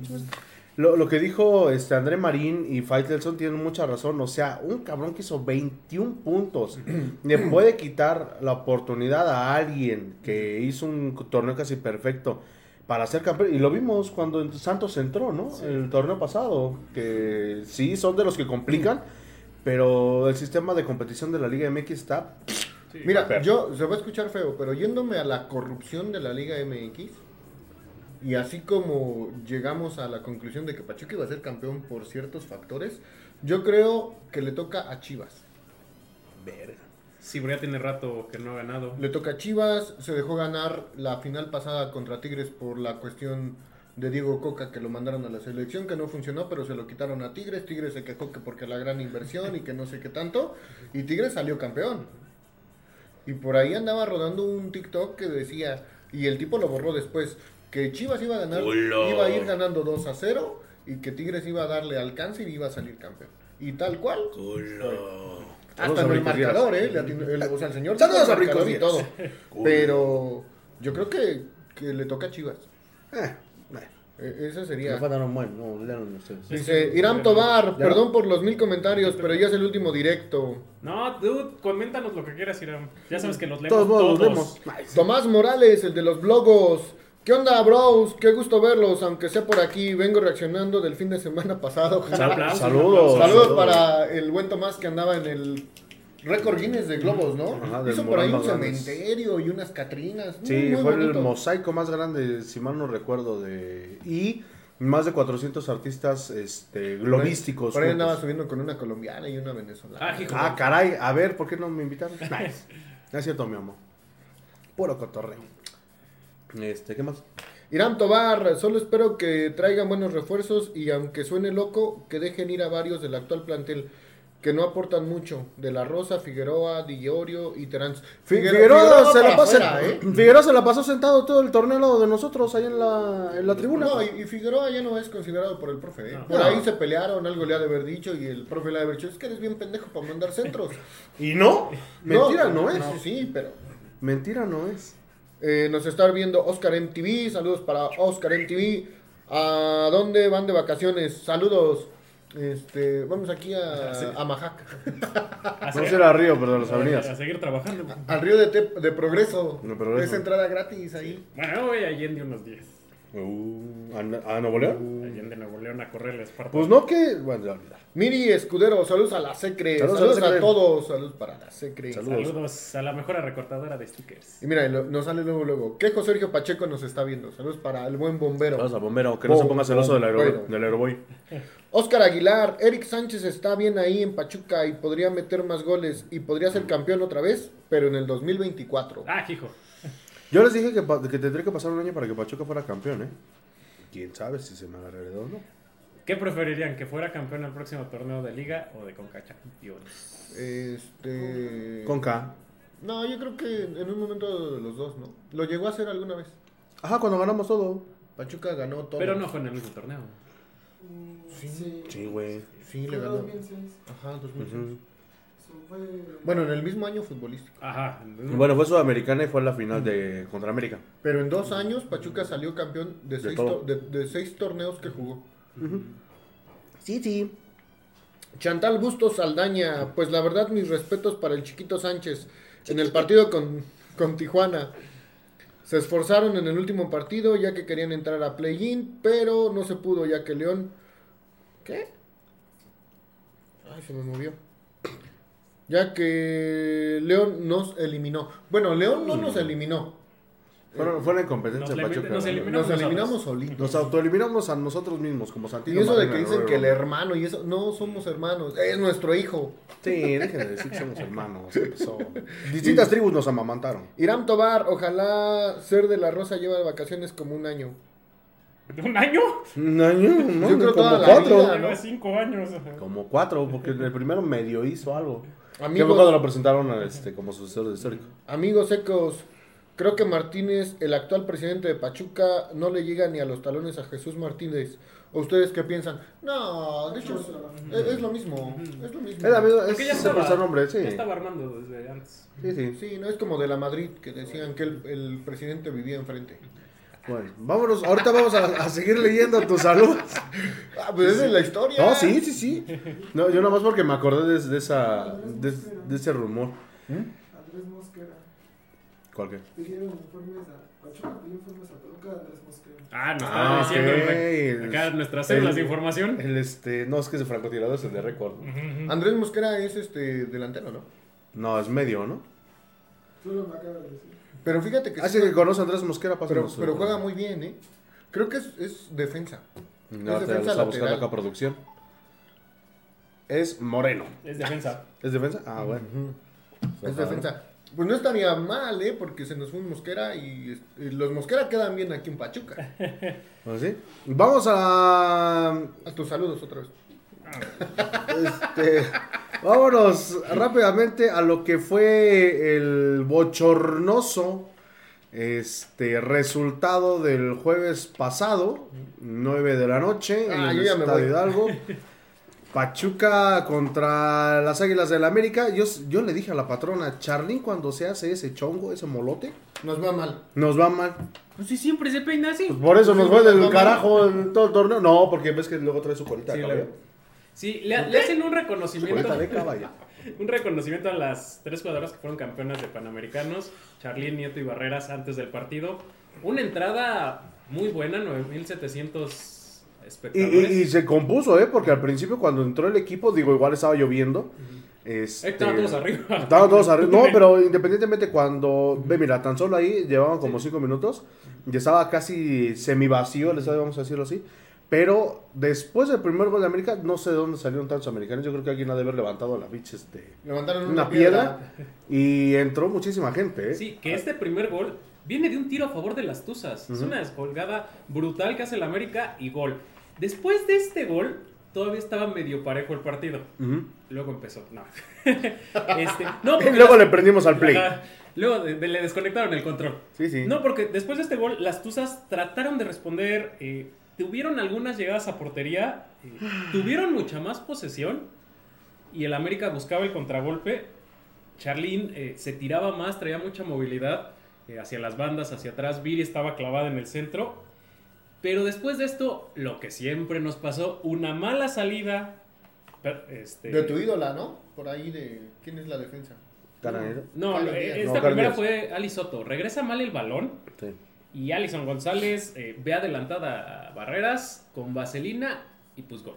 la lo que dijo este André Marín y Faitelson tienen mucha razón. O sea, un cabrón que hizo 21 puntos le puede quitar la oportunidad a alguien que hizo un torneo casi perfecto para ser campeón. Y lo vimos cuando Santos entró, ¿no? El torneo pasado. Que sí, son de los que complican. Pero el sistema de competición de la Liga MX está... Sí. Mira, yo, se va a escuchar feo, pero yéndome a la corrupción de la Liga MX, y así como llegamos a la conclusión de que Pachuca iba a ser campeón por ciertos factores, yo creo que le toca a Chivas. Verga. Sí, pero ya tiene rato que no ha ganado. Le toca a Chivas, se dejó ganar la final pasada contra Tigres por la cuestión de Diego Coca que lo mandaron a la selección, que no funcionó, pero se lo quitaron a Tigres. Tigres se quejó que porque la gran inversión y que no sé qué tanto. Y Tigres salió campeón. Y por ahí andaba rodando un TikTok que decía, y el tipo lo borró después, que Chivas iba a ganar, iba a ir ganando 2 a 0 y que Tigres iba a darle alcance y iba a salir campeón. Y tal cual, Culo. hasta en el marcador, ¿eh? Le atinó- el- o sea, el señor Saludos a el y todo. Pero yo creo que, que le toca a Chivas. Eh, eh. E- Ese Me sería. faltaron bueno, no, lean ustedes. Dice Irán Tobar, Ya. perdón por los mil comentarios, pero ya es el último directo. No, dude, coméntanos lo que quieras, Irán. Ya sabes que los leemos Todos todos. los. Tomás Morales, el de los blogos. ¿Qué onda, bros? Qué gusto verlos, aunque sea por aquí. Vengo reaccionando del fin de semana pasado. Saludos. Saludos para el buen Tomás que andaba en el récord Guinness de globos, ¿no? Ajá, del Hizo por ahí un cementerio y unas catrinas. Muy, Sí, muy fue bonito. el mosaico más grande, si mal no recuerdo, de... Y más de 400 artistas este, globísticos. Por ahí juntos. andaba subiendo con una colombiana y una venezolana. Ah. Ah, caray, a ver, ¿por qué no me invitaron? No es cierto, mi amor. Puro cotorreo. Este, ¿qué más? Irán Tobar, solo espero que traigan buenos refuerzos y aunque suene loco, que dejen ir a varios del actual plantel que no aportan mucho. De la Rosa, Figueroa, Diorio y Terán. Fi- Figueroa, se la pasa, afuera, ¿eh? Figueroa se la pasó sentado todo el torneo al lado de nosotros ahí en la, en la tribuna. No, y, y Figueroa ya no es considerado por el profe. ¿eh? No. Por No. ahí se pelearon, algo le ha de haber dicho y el profe le ha de haber dicho, es que eres bien pendejo para mandar centros. ¿Y no? Mentira no, es. Sí, sí, pero... Mentira no es. Eh, nos está viendo Oscar MTV, saludos para Oscar MTV. ¿A dónde van de vacaciones? Saludos. Este, vamos aquí a, a Majac, A No seguir- será Río, pero de las a avenidas. seguir trabajando. al río de, Tep- de Progreso. De Progreso. Es entrada gratis ahí. Bueno, voy a Allende unos días. Uh, ¿a, a Nuevo León? Allende Nuevo León a correr el Esparta. Pues no que... Bueno, ya olvidar. Miri Escudero, saludos a la Secre. Saludos Saludos, a la todos. Saludos para la Secre. Saludos. Saludos a la mejor recortadora de stickers. Y mira, lo- nos sale luego, luego. Quejo Sergio Pacheco nos está viendo. Saludos para el buen bombero. Vamos a bombero, que no se ponga celoso del, aero, Bombero. del aeroboy. Oscar Aguilar, Eric Sánchez está bien ahí en Pachuca y podría meter más goles y podría ser campeón otra vez, pero en el 2024. Ah, hijo. Yo les dije que, pa- que tendría que pasar un año para que Pachuca fuera campeón, ¿eh? Quién sabe si se me heredó o no. ¿Qué preferirían? ¿Que fuera campeón el próximo torneo de Liga o de Conca Champions? Este. Con K. No, yo creo que en un momento de los dos, ¿no? Lo llegó a hacer alguna vez. Ajá, cuando ganamos todo. Pachuca ganó todo. Pero no fue en el mismo torneo. Sí, Sí, güey. sí, le ganó. 2006. Ajá, 2006. Ujú. Eso fue- Bueno, en el mismo año futbolístico. Ajá. Bueno, fue Sudamericana y fue la final de contra América. Pero en dos años Pachuca salió campeón de De seis, todo. to- de, de seis torneos que jugó. Sí, sí. Chantal Bustos Saldaña, pues la verdad mis respetos para el chiquito Sánchez en el partido con, con Tijuana. Se esforzaron en el último partido ya que querían entrar a play-in, pero no se pudo ya que León... ¿Qué? Ay, se me movió. Ya que León nos eliminó. Bueno, León no nos eliminó. Bueno, fue la incompetencia de Pachuca. nos ¿no? eliminamos Nos eliminamos solitos. Nos autoeliminamos a nosotros mismos, como Y Santino. eso de que dicen ¿no? que el hermano y eso, no somos hermanos, es nuestro hijo. Sí, dejen de decir que somos hermanos. Distintas tribus nos amamantaron. Irán Tobar, ojalá ser de la Rosa lleva de vacaciones como un año. ¿Un año? Un año, ¿no? Yo creo como toda la cuatro. vida. ¿no? cinco años. Como cuatro, porque el primero medio hizo algo. Que fue Amigos, cuando lo presentaron este, como sucesor de histórico. amigos secos, creo que Martínez, el actual presidente de Pachuca, no le llega ni a los talones a Jesús Martínez. ¿O ustedes qué piensan? No, de hecho es, es- es lo mismo, es lo mismo. Es, misma- Porque ya es estaba, nombre, sí. ya estaba armando desde antes. Sí, sí. Sí, no es como de la Madrid que decían que el, el presidente vivía enfrente. Bueno, vámonos, ahorita vamos a, a seguir leyendo tus saludos. Ah, pues esa es la historia. No, sí, sí, sí. No, yo nomás porque me acordé de, de esa, de, de ese rumor. Andrés Mosquera. ¿Cuál qué? Pidieron informes a Pachuca, pidió informes a Toluca de Andrés Mosquera. Ah, nos Ah, está diciendo el- acá nuestras células de información. El este, no, es que es de francotirador, es el de récord. Andrés Mosquera es este delantero, ¿no? No, es medio, ¿no? Solo me acaba de decir. Pero fíjate que, Así sí- que conoce a Andrés Mosquera, pero, pásanos. pero juega muy bien, ¿eh? Creo que es, es defensa. No, es te defensa está buscando acá producción. Es Moreno. Es defensa. ¿Es defensa? Ah, bueno. Es defensa. Pues no estaría mal, ¿eh? Porque se nos fue un Mosquera y los Mosquera quedan bien aquí en Pachuca. ¿Ah, sí? Vamos a A tus saludos otra vez. Este, vámonos rápidamente a lo que fue el bochornoso este resultado del jueves pasado, 9 de la noche, Ah, en el ya me Estadio voy. Hidalgo. Pachuca contra las Águilas del la América. Yo, yo le dije a la patrona, Charlín, cuando se hace ese chongo, ese molote, Nos va mal. nos va mal. Pues sí, siempre se peina así. Pues por eso nos fue del mal. carajo en todo el torneo. No, porque ves que luego trae su colita Sí. Sí, le- le hacen un reconocimiento. Un reconocimiento a las tres jugadoras que fueron campeonas de Panamericanos, Charlene, Nieto y Barreras antes del partido. Una entrada muy buena, 9700 Y, espectadores. y- y se compuso, ¿eh? Porque al principio cuando entró el equipo, digo, igual estaba lloviendo. Este, Estaban todos arriba. Estaban todos arriba. No, pero independientemente cuando... Ve, mira, tan solo ahí llevaban como cinco minutos. Y estaba casi semivacío estadio, vamos a decirlo así. Pero después del primer gol de América, no sé de dónde salieron tantos americanos. Yo creo que alguien ha de haber levantado la bicha, este, Levantaron una, una piedra. Y entró muchísima gente, ¿eh? Sí, que este primer gol viene de un tiro a favor de las Tuzas. Es una descolgada brutal que hace el América y gol. Después de este gol, todavía estaba medio parejo el partido. Luego empezó. No. este, no, luego las- le prendimos al play. Luego de- de- le desconectaron el control. Sí, sí. No, porque después de este gol, las Tuzas trataron de responder. eh, tuvieron algunas llegadas a portería. tuvieron mucha más posesión. Y el América buscaba el contragolpe. Charlín eh, se tiraba más, traía mucha movilidad eh, hacia las bandas, hacia atrás. Viri estaba clavada en el centro. Pero después de esto, lo que siempre nos pasó, una mala salida. este, De tu ídola, ¿no? Por ahí de... ¿Quién es la defensa? Caranero. No, eh, esta No, Cali primera fue Ali Soto. Regresa mal el balón. Sí. Y Alison González eh, ve adelantada a Barreras con Vaselina y pues gol.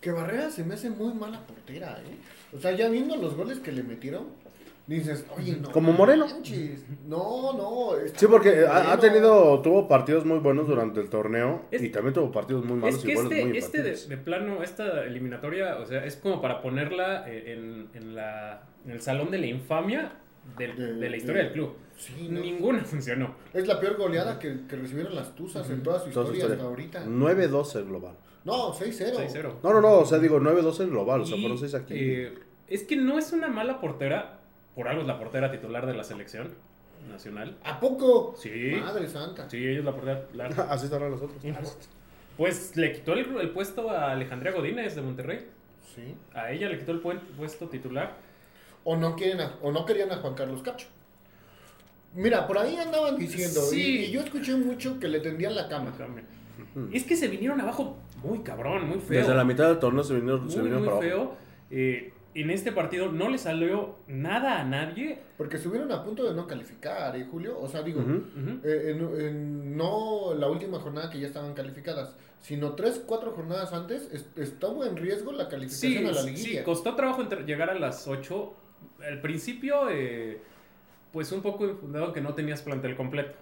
Que Barrera se me hace muy mala portera, ¿eh? O sea, ya viendo los goles que le metieron, dices, oye, no. Como Moreno. manches. No, no. Sí, porque ha, tenido, tuvo partidos muy buenos durante el torneo Es- y también tuvo partidos muy malos Es que y goles muy este, este de, plano, esta eliminatoria, o sea, es como para ponerla eh, en, en la, en el salón de la infamia De- de, la historia de- del club. Sí, no. Ninguna funcionó. Es la peor goleada que, que recibieron las Tuzas en toda su Toda su historia historia. hasta ahorita. 9-12 el global. No, 6-0. 6-0. No, no, no, o sea, digo 9-12 el global, o sea, Y, fueron 6 aquí. eh, es que no es una mala portera, por algo es la portera titular de la selección nacional. ¿A poco? Sí. Madre santa. Sí, ella es la portera titular. Así estarán los otros. Pues le quitó el, el puesto a Alejandría Godínez de Monterrey. Sí. A ella le quitó el puesto titular. O no, quieren a- o no querían a Juan Carlos Cacho. Mira, por ahí andaban diciendo, Sí. y, y yo escuché mucho que le tendían la cama. Es que se vinieron abajo muy cabrón, muy feo. Desde la mitad del torneo se vinieron, se muy, vinieron muy para abajo. feo. Eh, en este partido no le salió nada a nadie. Porque estuvieron a punto de no calificar, ¿eh, Julio? O sea, digo, eh, en- en- no la última jornada que ya estaban calificadas, sino tres, cuatro jornadas antes, es- estuvo en riesgo la calificación Sí, a la sí, liguilla. costó trabajo entre- llegar a las 8. Al principio, eh, pues un poco infundado que no tenías plantel completo.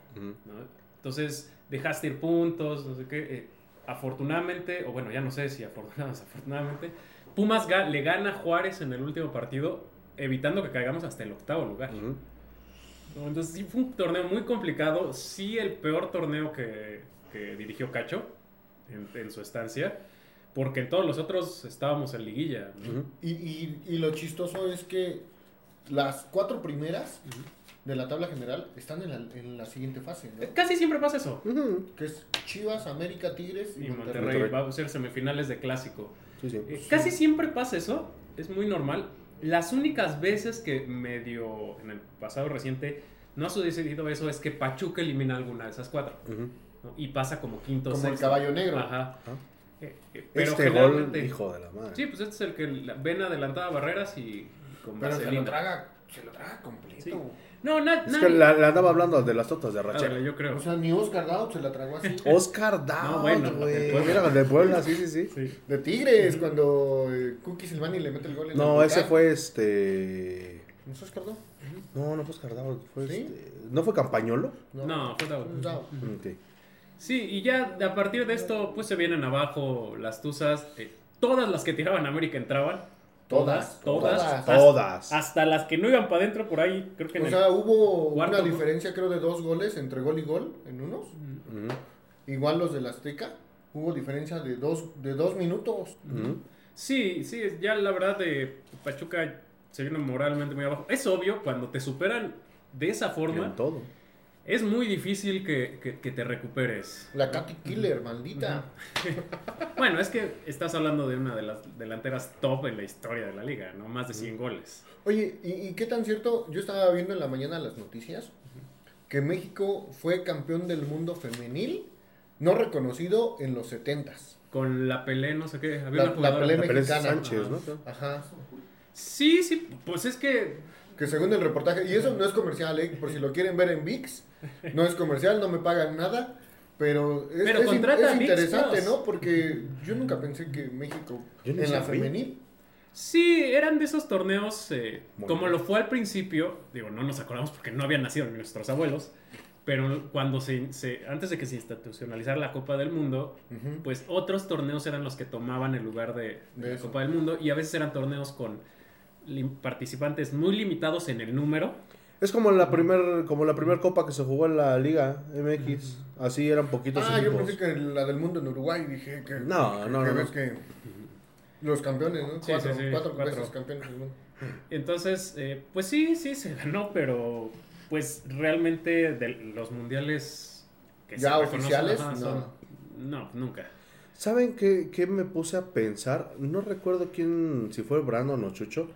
Entonces dejaste ir puntos, no sé qué. eh, afortunadamente, o bueno, ya no sé si afortunadamente, desafortunadamente, Pumas ga- le gana a Juárez en el último partido, evitando que caigamos hasta el octavo lugar. Entonces sí fue un torneo muy complicado, sí el peor torneo que, que dirigió Cacho en, en su estancia, porque en todos los otros estábamos en liguilla. Y, y- y lo chistoso es que las cuatro primeras de la tabla general están en la, en la siguiente fase, ¿no? Casi siempre pasa eso. Que es Chivas, América, Tigres y, Y Monterrey. Monterrey va a ser semifinales de clásico. Sí, sí. Eh, Casi siempre pasa eso, es muy normal. Las únicas veces que medio en el pasado reciente no ha sucedido eso es que Pachuca elimina alguna de esas cuatro. Y pasa como quinto Como el caballo negro. Ajá. Ah. Eh, eh, pero este gol, generalmente- hijo de la madre. Sí, pues este es el que ven adelantada barreras y con Pero se lo traga, se lo traga completo. Sí. No, na- Es que la, la andaba hablando de las totas de Rachel. yo creo. O sea, ni Oscar Daut se la tragó así. Oscar No, bueno, güey. de Puebla. Mira, de Puebla, sí, sí, sí. Sí. De Tigres, cuando eh, Cookie Silvani le mete el gol en No, la ese mitad. fue este. ¿No es Oscar Daut? No, no fue Oscar Dowd, fue ¿Sí? este. ¿No fue Campañolo? No, fue Daud. Daut. Ok. Sí, y ya a partir de esto, pues se vienen abajo las tuzas. eh, todas las que tiraban a América entraban. Todas, todas. Todas. Todas. Hasta las que no iban para adentro por ahí, creo que en O el- sea, hubo Cuarto, una ¿no? diferencia, creo, de dos goles entre gol y gol en unos. Igual los del Azteca. Hubo diferencia de dos, de dos minutos. ujú. Sí, sí, ya la verdad de Pachuca se vino moralmente muy abajo. Es obvio, cuando te superan de esa forma, En todo. Es muy difícil que, que- que te recuperes. La Katy Killer, maldita. Bueno, es que estás hablando de una de las delanteras top en la historia de la liga, ¿no? Más de 100 goles. Oye, ¿y, y qué tan cierto? Yo estaba viendo en la mañana las noticias que México fue campeón del mundo femenil no reconocido en los 70s. Con la Pelé, no sé qué. Había La, una la Pelé La Pérez mexicana. Sánchez, ¿no? Ajá. Sí, sí, pues es que Que según el reportaje, y eso no es comercial, ¿eh? por si lo quieren ver en VIX, no es comercial, no me pagan nada, pero es, Pero es- es ViX interesante. ¿no? Porque yo nunca pensé que México, ni en la femenil, sí, eran de esos torneos, eh, como bien. lo fue al principio, digo, no nos acordamos porque no habían nacido nuestros abuelos, pero cuando se, se- antes de que se institucionalizara la Copa del Mundo, pues otros torneos eran los que tomaban el lugar de, de De la. Copa del Mundo y a veces eran torneos con participantes muy limitados en el número. Es como la primer, como la primer copa que se jugó en la Liga MX. Así eran poquitos Ah, yo equipos. pensé que la del mundo en Uruguay, dije que... No, que- no, que no, ves no. que los campeones, ¿no? Sí, cuatro, sí, sí, cuatro cuatro. veces campeones del mundo. Entonces, eh, pues sí, sí, se ganó, pero pues realmente de los mundiales que Ya se oficiales, ajá, no. son- no, nunca. ¿Saben qué, qué me puse a pensar? No recuerdo quién, si fue Brandon o Chucho,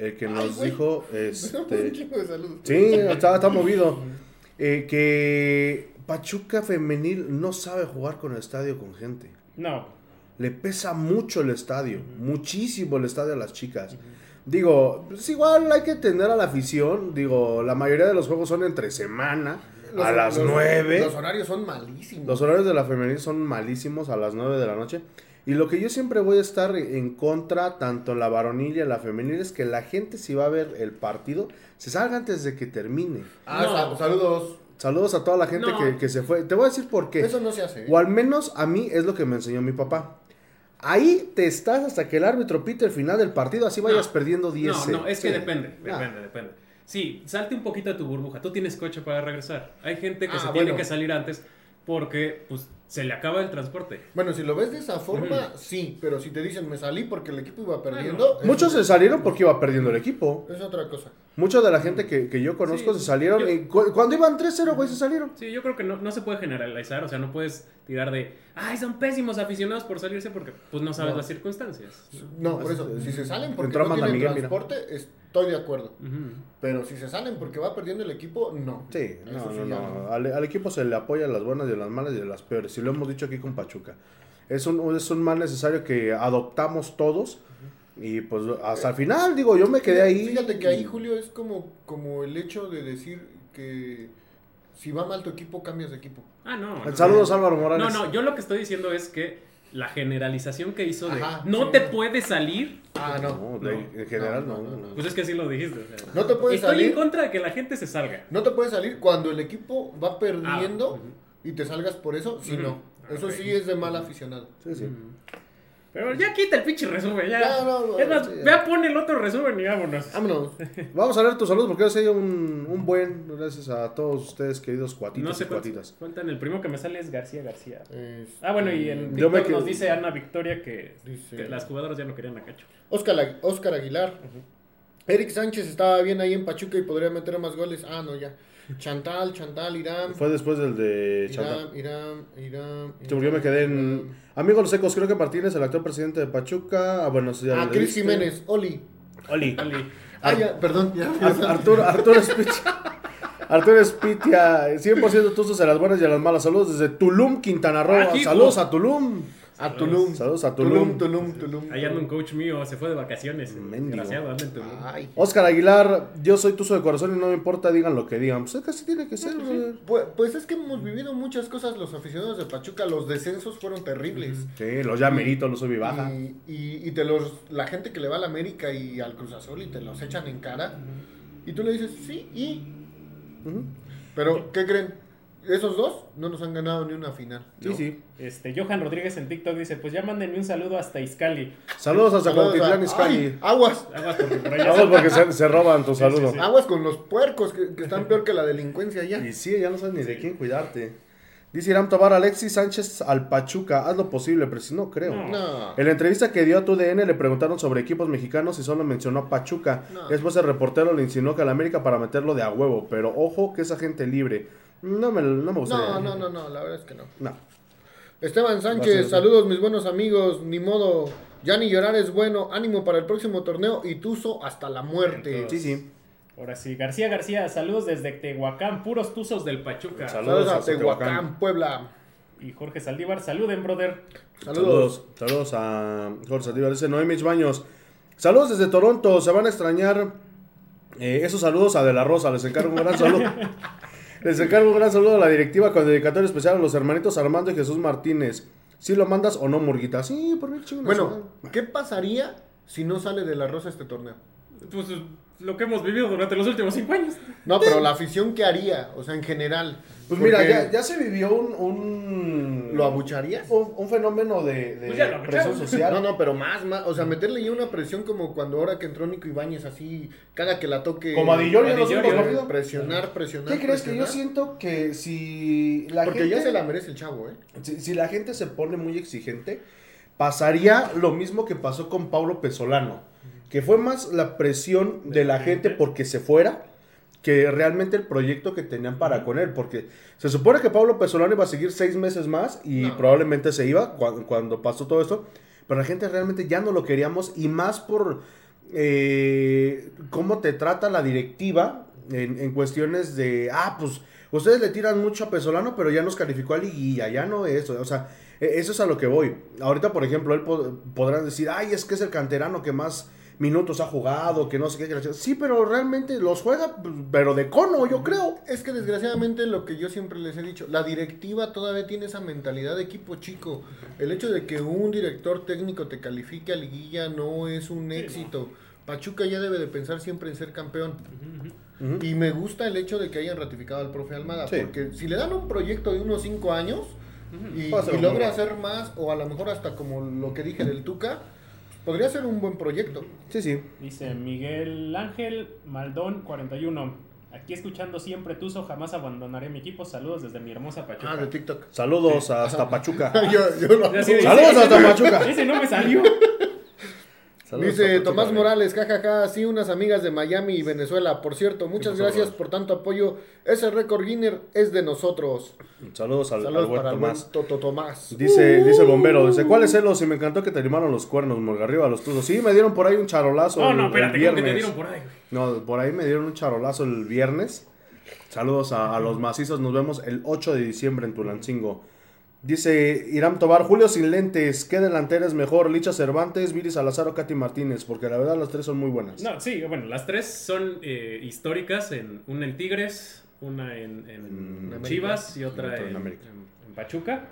el que Ay, nos güey. dijo, Un este, de salud. sí, está, está movido, eh, que Pachuca femenil no sabe jugar con el estadio con gente. No, Le pesa mucho el estadio, muchísimo el estadio a las chicas. Digo, pues igual hay que tener a la afición. Digo, la mayoría de los juegos son entre semana, Los- a las los- 9. Los horarios son malísimos. Los horarios de la femenil son malísimos a las 9 de la noche. Y lo que yo siempre voy a estar en contra, tanto en la varonil y en la femenil, es que la gente si va a ver el partido, se salga antes de que termine. Ah, No. saludos. Saludos a toda la gente No. que, que se fue. Te voy a decir por qué. Eso no se hace. ¿eh? O al menos a mí es lo que me enseñó mi papá. Ahí te estás hasta que el árbitro pite el final del partido, así vayas No. perdiendo 10. no, no, es que Sí. depende, Ah. depende, depende. Sí, salte un poquito de tu burbuja. Tú tienes coche para regresar. Hay gente que Ah, se bueno. tiene que salir antes porque pues se le acaba el transporte. Bueno, si lo ves de esa forma, sí. Pero si te dicen me salí porque el equipo iba perdiendo. eso Muchos se es- salieron porque iba perdiendo el equipo. Es otra cosa. Mucha de la gente que, que yo conozco Sí, se salieron. yo- y cu- cuando iban 3-0, güey, se salieron. Sí, yo creo que no, no se puede generalizar, o sea, no puedes tirar de, ay, son pésimos aficionados por salirse porque pues no sabes No. las circunstancias. No, por eso. Si se salen porque Entró no tienen Miguel, mira. transporte, estoy de acuerdo. Pero si se salen porque va perdiendo el equipo, no. Sí, Eso no, sí no. Al, al equipo se le apoya las buenas y las malas y las peores. Y lo hemos dicho aquí con Pachuca. Es un, es un mal necesario que adoptamos todos. Y pues hasta el final, digo, yo me quedé ahí. Fíjate que ahí, Julio, es como, como el hecho de decir que si va mal tu equipo, cambias de equipo. Ah, no. no. Saludos Álvaro Morales. No, no, yo lo que estoy diciendo es que la generalización que hizo de Ajá, no sí, te no. puedes salir, Ah, no. No, de- No. en general no. No, no, no. pues es que así lo dijiste. o sea. No te puedes Estoy en salir. contra de que la gente se salga. No te puedes salir cuando el equipo va perdiendo Ah, ujú. y te salgas por eso. Sí, Ujú. no. Eso Ok. sí es de mal aficionado. Sí, sí. Pero ya quita el pinche resumen, ya. Ya, no, no, es más, sí, ya. vea, pon el otro resumen y vámonos. Vámonos. Vamos a leer tus saludos porque ha sido un, un buen. Gracias a todos ustedes, queridos cuatitos No sé y cuatitas. cuentan. El primero que me sale es García García. Este, Ah, bueno, y en me TikTok nos dice Ana Victoria que, Dice- que las jugadoras ya no querían a Cacho. Oscar, Oscar Aguilar. Eric Sánchez estaba bien ahí en Pachuca y podría meter más goles. Ah, no, ya. Chantal, Chantal, Irán. Fue después del de Chata. Irán, Irán, Irán. Sí, porque yo me quedé en. Amigos los secos, creo que Martínez, el actual presidente de Pachuca. Ah, bueno, eso ya Ah, Cris. Jiménez, Oli. Oli. Oli. Ah, ya, perdón. Ya, Ar- Arturo, Arturo Espitia. Arturo Espitia, 100% tuzos en las buenas y en las malas. Saludos desde Tulum, Quintana Roo. Ah. Saludos a Tulum. A Tulum. Saludos a Tulum, Tulum. Tulum, Tulum. Ahí anda un coach mío, se fue de vacaciones. Mendigo. Desgraciado, anda en Tulum. Ay. Oscar Aguilar, yo soy tuzo de corazón y no me importa, digan lo que digan. Pues es que así tiene que ser, brother. Pues, pues es que hemos vivido muchas cosas los aficionados de Pachuca. Los descensos fueron terribles. Sí, los llameritos, los sub y baja. Y, y, y te los, la gente que le va a la América y al Cruz Azul y te los echan en cara. Y tú le dices, sí, y. Pero, ¿qué creen? Esos dos no nos han ganado ni una final. Sí, sí. Este, Johan Rodríguez en TikTok dice, pues ya mándenme un saludo hasta Izcali. Saludos hasta Saludos Cuautitlán a- Izcalli. Ay, aguas, Aguas porque por allá Vamos porque se, se roban tu saludo. sí. aguas con los puercos que, que están peor que la delincuencia ya. Y sí, ya no sabes ni de quién cuidarte. Dice Irán Tobar, Alexis Sánchez al Pachuca, haz lo posible, pero si no creo. No. No. En la entrevista que dio a TUDN le preguntaron sobre equipos mexicanos y solo mencionó a Pachuca. No. Después el reportero le insinuó que al América para meterlo de a huevo, pero ojo que esa gente libre. No me, no me gustaría. No, no, no, no, la verdad es que no. No. Esteban Sánchez, saludos mis buenos amigos, ni modo, ya ni llorar es bueno, ánimo para el próximo torneo y Tuzo hasta la muerte. Sí, sí. Ahora sí, García García, saludos desde Tehuacán, puros tuzos del Pachuca. Saludos. Saludos a Tehuacán, Tehuacán. Puebla. Y Jorge Saldívar, saluden, brother. Saludos. Saludos. Saludos a Jorge Saldívar. Dice Noemich Baños. Saludos desde Toronto. Se van a extrañar eh, esos saludos a De La Rosa. Les encargo un gran saludo. Les encargo un gran saludo a la directiva con dedicatoria especial a los hermanitos Armando y Jesús Martínez. Si lo mandas o no, Murguita. Sí, por mí, chingo, Bueno, ¿qué pasaría si no sale de la rosa este torneo? Pues lo que hemos vivido durante los últimos cinco años. No, pero la afición que haría, o sea, en general. Pues mira, Porque ya, ya se vivió un. un ¿Lo abucharías? Un, un fenómeno de, de Pues presión social. No, no, pero más, más, o sea, meterle ya una presión como cuando ahora que entró Nico Ibáñez así, cada que la toque. Como a Di Llorio en los Di últimos Llorio. partidos. Presionar, presionar. ¿Qué crees que yo presionar. siento que si la Porque gente ya se la merece el chavo, ¿eh? Si, si la gente se pone muy exigente, pasaría lo mismo que pasó con Pablo Pesolano, que fue más la presión de la gente porque se fuera que realmente el proyecto que tenían para con él, porque se supone que Pablo Pesolano iba a seguir seis meses más y No. probablemente se iba cuando, cuando pasó todo esto, pero la gente realmente ya no lo queríamos y más por eh, cómo te trata la directiva en, en cuestiones de, ah, pues ustedes le tiran mucho a Pesolano, pero ya nos calificó a liguilla, ya no eso, o sea, e- eso es a lo que voy. Ahorita, por ejemplo, él pod- podrán decir, ay, es que es el canterano que más minutos ha jugado, que no sé qué. que la ch-". Sí, pero realmente los juega, pues, pero de cono, yo creo. Es que desgraciadamente lo que yo siempre les he dicho, la directiva todavía tiene esa mentalidad de equipo chico. El hecho de que un director técnico te califique a liguilla no es un éxito. Pachuca ya debe de pensar siempre en ser campeón. Y me gusta el hecho de que hayan ratificado al profe Almada, Sí. porque si le dan un proyecto de unos 5 años y, y logra hacer más, o a lo mejor hasta como lo que dije del Tuca, podría ser un buen proyecto. Sí, sí. Dice Miguel Ángel Maldón 41. Aquí escuchando siempre Tuzo, jamás abandonaré mi equipo. Saludos desde mi hermosa Pachuca. Ah, de TikTok. Saludos hasta Pachuca. yo, yo lo- Ya sí, dice- Saludos hasta no- Pachuca. Ese no me salió. Saludos Dice Tomás. Morales, jajaja, sí, unas amigas de Miami y Venezuela. Por cierto, muchas gracias por tanto apoyo. Ese récord Guinness es de nosotros. Saludos al, Saludos al buen para el buen Tomás. Toto Tomás. Dice, dice el bombero, dice, ¿cuáles celos? Y me encantó que te limaron los cuernos, morga, arriba los tuzos. Sí, me dieron por ahí un charolazo No, el- no, el espérate, ¿cómo que te viernes. dieron por ahí? No, por ahí me dieron un charolazo el viernes. Saludos a, a los macizos, nos vemos el 8 de diciembre en Tulancingo. Dice Irán Tobar, Julio sin lentes, ¿qué delantera es mejor? Licha Cervantes, Viri Salazar o Katy Martínez, porque la verdad las tres son muy buenas. No, sí, bueno, las tres son eh, históricas. En, una en Tigres, una en, en En Chivas y otra otra en América. Pachuca.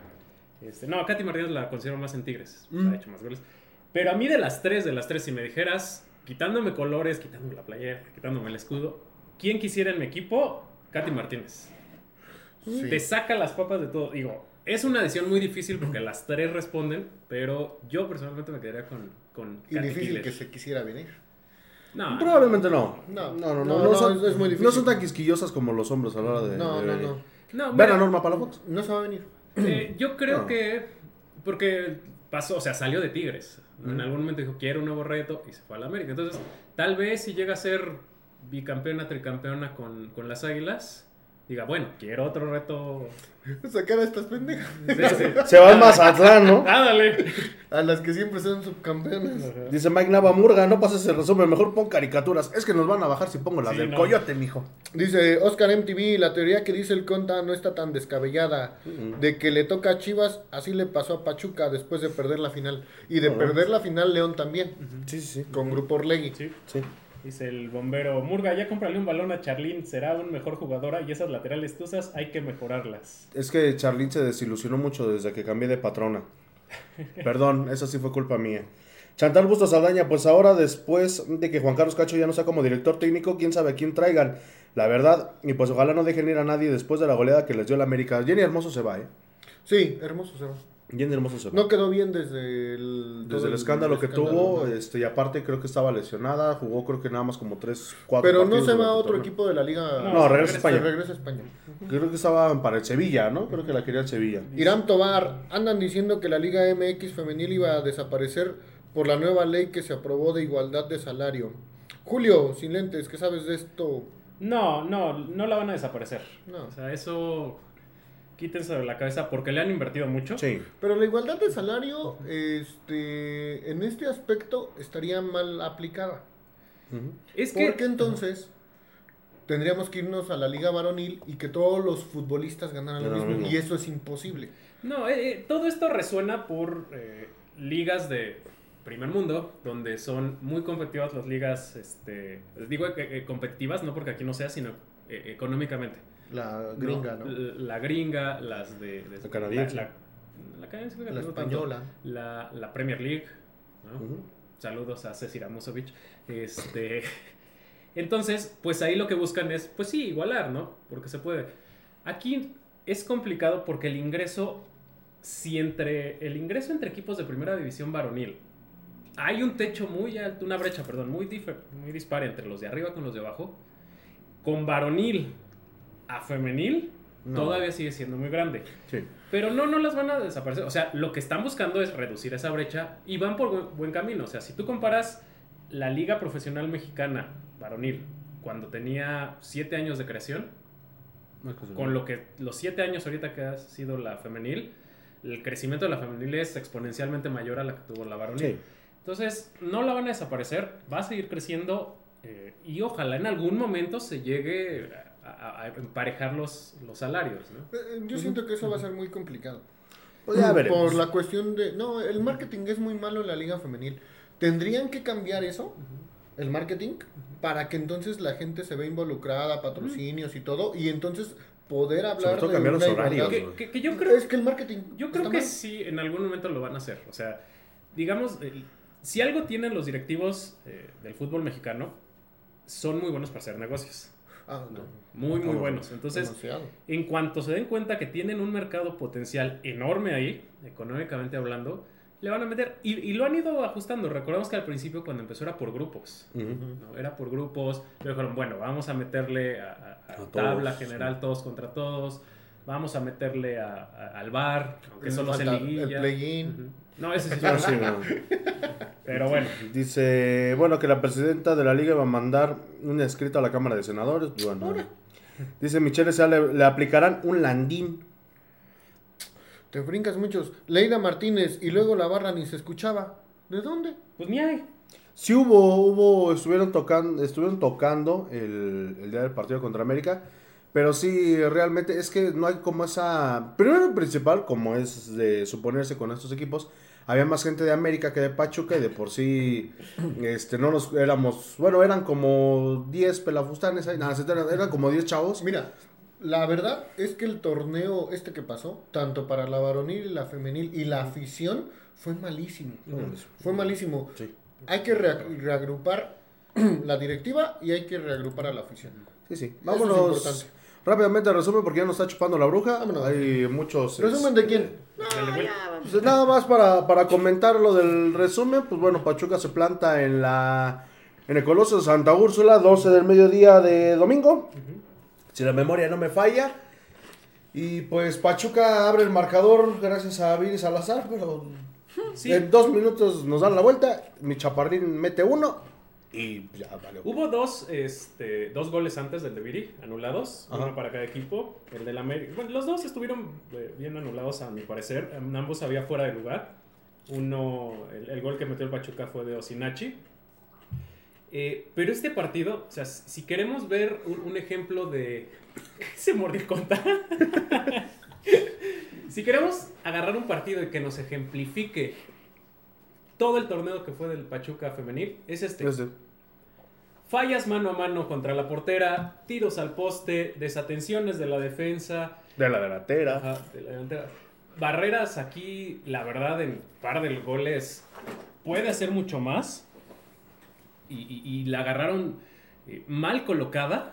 Este, no, a Katy Martínez la considero más en Tigres. Mm. Ha hecho más goles. Pero a mí de las tres, de las tres, si me dijeras, quitándome colores, quitándome la playera, quitándome el escudo, ¿quién quisiera en mi equipo? Katy Martínez. Sí. Te saca las papas de todo. Digo, es una decisión muy difícil porque las tres responden, pero yo personalmente me quedaría con, con Y difícil que se quisiera venir. No, Probablemente no. No, no, no, no, no, son, es- es muy difícil. no son tan quisquillosas como los hombres a la hora de... No, de no, venir. no. Ven a Norma Palafox. No se va a venir. eh, yo creo No. que porque pasó, o sea, salió de Tigres. En algún momento dijo, quiero un nuevo reto y se fue a la América. Entonces, tal vez si llega a ser bicampeona, tricampeona con, con las Águilas, diga, bueno, quiero otro reto. Sacar a estas pendejas. Sí, sí. Se va al Mazatlán, ¿no? Ah, dale. A las que siempre son subcampeonas. Dice Mike Nava Murga, no pases el resumen, mejor pon caricaturas. Es que nos van a bajar si pongo las Sí, del no. coyote, mijo. Dice Oscar MTV, la teoría que dice el Conta no está tan descabellada. De que le toca a Chivas, así le pasó a Pachuca después de perder la final. Y de Ajá. perder la final León también. Sí, sí, sí. Con Grupo Orlegui. Sí. Sí. Dice el bombero, Murga, ya cómprale un balón a Charlín, será un mejor jugadora y esas laterales tuzas hay que mejorarlas. Es que Charlín se desilusionó mucho desde que cambié de patrona. Perdón, eso sí fue culpa mía. Chantal Bustos Saldaña, pues ahora después de que Juan Carlos Cacho ya no sea como director técnico, quién sabe a quién traigan. La verdad, y pues ojalá no dejen ir a nadie después de la goleada que les dio el América. Jenny Hermoso se va, ¿eh? Sí, hermoso se va. Jenny Hermoso se. No quedó bien desde el... Desde el escándalo que escándalo, tuvo, ¿no? este, y aparte creo que estaba lesionada, jugó creo que nada más como 3, 4 Pero no se va a otro equipo de la liga. No, regresa a España. regresa a España. Creo que estaba para el Sevilla, ¿no? Creo que la quería el Sevilla. Irán Tobar, andan diciendo que la Liga MX femenil iba a desaparecer por la nueva ley que se aprobó de igualdad de salario. Julio, sin lentes, ¿qué sabes de esto? No, no, no la van a desaparecer. No. O sea, eso quítense de la cabeza porque le han invertido mucho. Sí. Pero la igualdad de salario, este, en este aspecto estaría mal aplicada. Ujú. Es que Porque entonces tendríamos que irnos a la liga varonil y que todos los futbolistas ganaran lo Ganan lo mismo. Y eso es imposible. No, eh, eh, todo esto resuena por eh, ligas de primer mundo, donde son muy competitivas las ligas, este, les digo eh, eh, competitivas, no porque aquí no sea, sino eh, económicamente. La gringa, ¿no? La gringa, las de... de- La canadiense. La, la- la canadiense creo que La tanto. española. La, la Premier League. ¿no? Saludos a Cecil Amusovic. Este, entonces, pues ahí lo que buscan es, pues sí, igualar, ¿no? Porque se puede. Aquí es complicado porque el ingreso, si entre el ingreso entre equipos de primera división varonil hay un techo muy alto, una brecha, perdón, muy, muy dispar entre los de arriba con los de abajo, con varonil a femenil No. todavía sigue siendo muy grande. Sí. Pero no, no las van a desaparecer. O sea, lo que están buscando es reducir esa brecha y van por buen, camino. O sea, si tú comparas la Liga Profesional Mexicana varonil cuando tenía 7 años de creación, con lo que los 7 años ahorita que ha sido la femenil, el crecimiento de la femenil es exponencialmente mayor a la que tuvo la varonil. Sí. Entonces, no la van a desaparecer, va a seguir creciendo eh, y ojalá en algún momento se llegue a, a- a emparejar los, los salarios. ¿no? Eh, Yo siento que eso va a ser muy complicado. Pues ya veremos. Por la cuestión de... No, el marketing es muy malo en la liga femenil. Tendrían que cambiar eso, el marketing, para que entonces la gente se vea involucrada, patrocinios y todo, y entonces poder hablar Sobre todo de cambiar los horarios. Que, que- que yo creo Es que el marketing... Yo creo que mal. sí, en algún momento lo van a hacer. O sea, digamos, el- si algo tienen los directivos eh, del fútbol mexicano, son muy buenos para hacer negocios. Ah, no. Muy, muy Oh, buenos. Entonces, Demasiado. en cuanto se den cuenta que tienen un mercado potencial enorme ahí, económicamente hablando, le van a meter. Y, y lo han ido ajustando. Recordemos que al principio, cuando empezó, era por grupos. ¿no? Era por grupos. Luego dijeron, bueno, vamos a meterle a, a- a A todos, tabla sí. general, todos contra todos. Vamos a meterle al bar, aunque solo Falta liguilla. el play-in. Ujú. No, ese sí. Ah, sí, no. Pero bueno, Dice, bueno, que la presidenta de la liga va a mandar un escrito a la Cámara de Senadores. Bueno, dice Michelle, se le, le aplicarán un landín. Te brincas muchos. Leida Martínez y luego la barra ni se escuchaba. ¿De dónde? pues ni hay. Sí hubo, hubo, estuvieron tocando, estuvieron tocando el, el día del partido contra América, pero sí, realmente es que no hay como esa, primero y principal, como es de suponerse con estos equipos, había más gente de América que de Pachuca y de por sí, este, no nos éramos, bueno, eran como 10 pelafustanes ahí, nada, eran, eran como 10 chavos. Mira, la verdad es que el torneo este que pasó, tanto para la varonil y la femenil y la afición, fue malísimo. Fue malísimo. Sí. Hay que rea- reagrupar la directiva y hay que reagrupar a la afición. Sí, sí. Eso es Vámonos importante. Rápidamente resumen porque ya nos está chupando la bruja. Vámonos. Hay muchos... ¿Resumen de quién? Pues nada más para, para comentar lo del resumen, pues bueno, Pachuca se planta en la en el Coloso de Santa Úrsula, 12 del mediodía de domingo. Si la memoria no me falla. Y pues Pachuca abre el marcador gracias a Viri Salazar, pero Sí, en dos minutos nos dan la vuelta. Mi chaparrín mete uno y ya vale. hubo dos, este, dos goles antes del de Viri, anulados, Ajá. uno para cada equipo. El del América, bueno, los dos estuvieron eh, bien anulados a mi parecer, ambos había fuera de lugar. Uno, el, el gol que metió el Pachuca fue de Osinachi. Eh, pero este partido, o sea, si queremos ver un, un ejemplo de... Se mordió el conta. si queremos agarrar un partido y que nos ejemplifique todo el torneo que fue del Pachuca femenil, es este. Este, Fallas mano a mano contra la portera, tiros al poste, desatenciones de la defensa, de la delantera. ajá, de la delantera. Barreras aquí, la verdad, en par de goles puede hacer mucho más. Y, y- y la agarraron eh, mal colocada,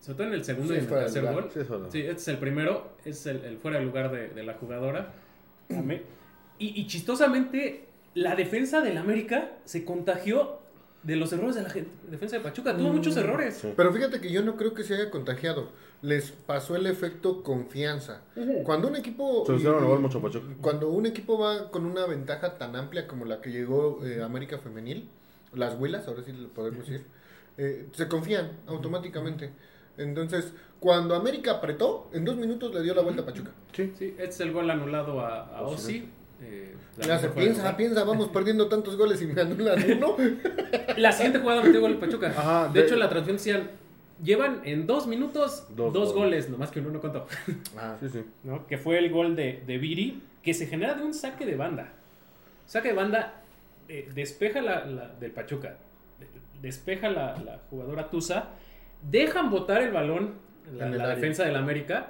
sobre todo en el segundo Sí, y en el tercer gol. Sí, este es el primero, es el, el fuera de lugar de, de la jugadora. Y chistosamente, la defensa del América se contagió de los errores de la defensa de Pachuca. Tuvo muchos errores. Sí. Pero fíjate que yo no creo que se haya contagiado. Les pasó el efecto confianza. Cuando un equipo. Se hicieron y- mucho Pachuca. Cuando un equipo va con una ventaja tan amplia como la que llegó eh, América Femenil, las Huilas, ahora sí lo podemos decir, eh, se confían automáticamente. Entonces, cuando América apretó, en dos minutos le dio la vuelta a Pachuca. Sí. Sí, este es el gol anulado a, a Ossi. Eh, la de piensa, piensa, vamos perdiendo tantos goles y me anulan uno. La siguiente jugada metió gol el Pachuca. Ajá, de, de- hecho, la transmisión decían, llevan en dos minutos Dos dos, goles. goles, nomás que uno no contó. Ah, Sí, sí. ¿no? Que fue el gol de, de Viri, que se genera de un saque de banda. Saque de banda, eh, despeja la, la- del Pachuca, de- despeja la, la jugadora Tusa, dejan botar el balón la, En el la área. defensa del América,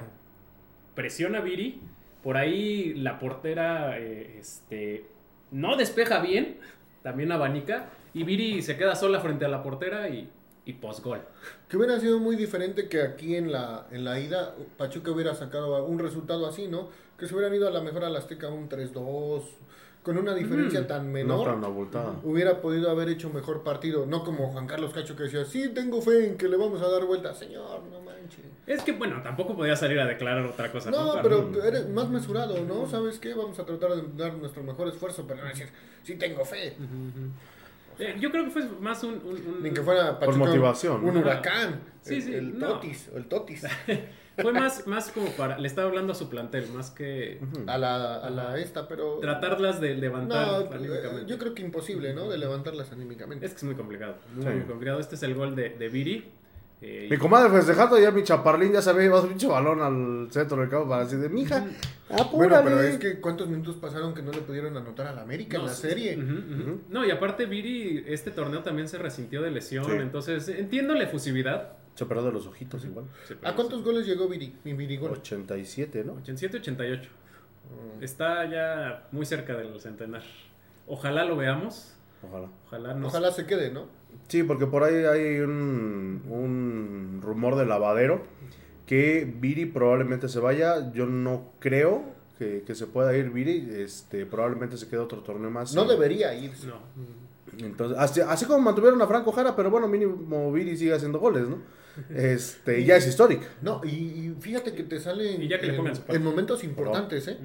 presiona a Viri, por ahí la portera eh, este, no despeja bien, también abanica, y Viri se queda sola frente a la portera y, y posgol. Que hubiera sido muy diferente que aquí en la, en la ida Pachuca hubiera sacado un resultado así, ¿no? Que se hubieran ido a la mejor a la Azteca un 3-2, con una diferencia tan No menor. tan abultada. Hubiera podido haber hecho mejor partido, no como Juan Carlos Cacho que decía, sí, tengo fe en que le vamos a dar vuelta. Señor, no manches. Es que, bueno, tampoco podía salir a declarar otra cosa. No, pero eres más mesurado, ¿no? ¿Sabes qué? Vamos a tratar de dar nuestro mejor esfuerzo, pero no decir, sí tengo fe. Eh, yo creo que fue más un... un- un- Ni que fuera Pachuca un- motivación, un huracán. Sí, el, sí, el no. totis, el totis. Fue más, más como para... Le estaba hablando a su plantel, más que A la, a la esta, pero... tratarlas de levantar No, anímicamente. yo creo que imposible, ¿no? De levantarlas anímicamente. Es que es muy complicado. Muy, Sí. muy complicado. Este es el gol de, de Viri. Eh, Mi comadre festejando ya mi chaparlín ya se había llevado un pinche balón al centro del campo para decir de mija, Bueno, pero es que ¿cuántos minutos pasaron que no le pudieron anotar a la América en la sí. serie? No, y aparte Viri, este torneo también se resintió de lesión. Sí. Entonces, entiendo la efusividad. Se perdió de los ojitos igual. ¿A cuántos goles llegó Viri? Mi Virigol. 87, ¿no? 87, 88. Mm. Está ya muy cerca del centenar. Ojalá lo veamos. Ojalá. Ojalá nos... Ojalá se quede, ¿no? Sí, porque por ahí hay un, un rumor de lavadero que Viri probablemente se vaya. Yo no creo que, que se pueda ir Viri. Este, probablemente se quede otro torneo más. No Y- debería irse. No. Entonces, así, así como mantuvieron a Franco Jara, pero bueno, mínimo Viri sigue haciendo goles, ¿no? Este, y ya es histórico. No, y, y fíjate que te sale Y ya que le en- momentos importantes, ¿eh?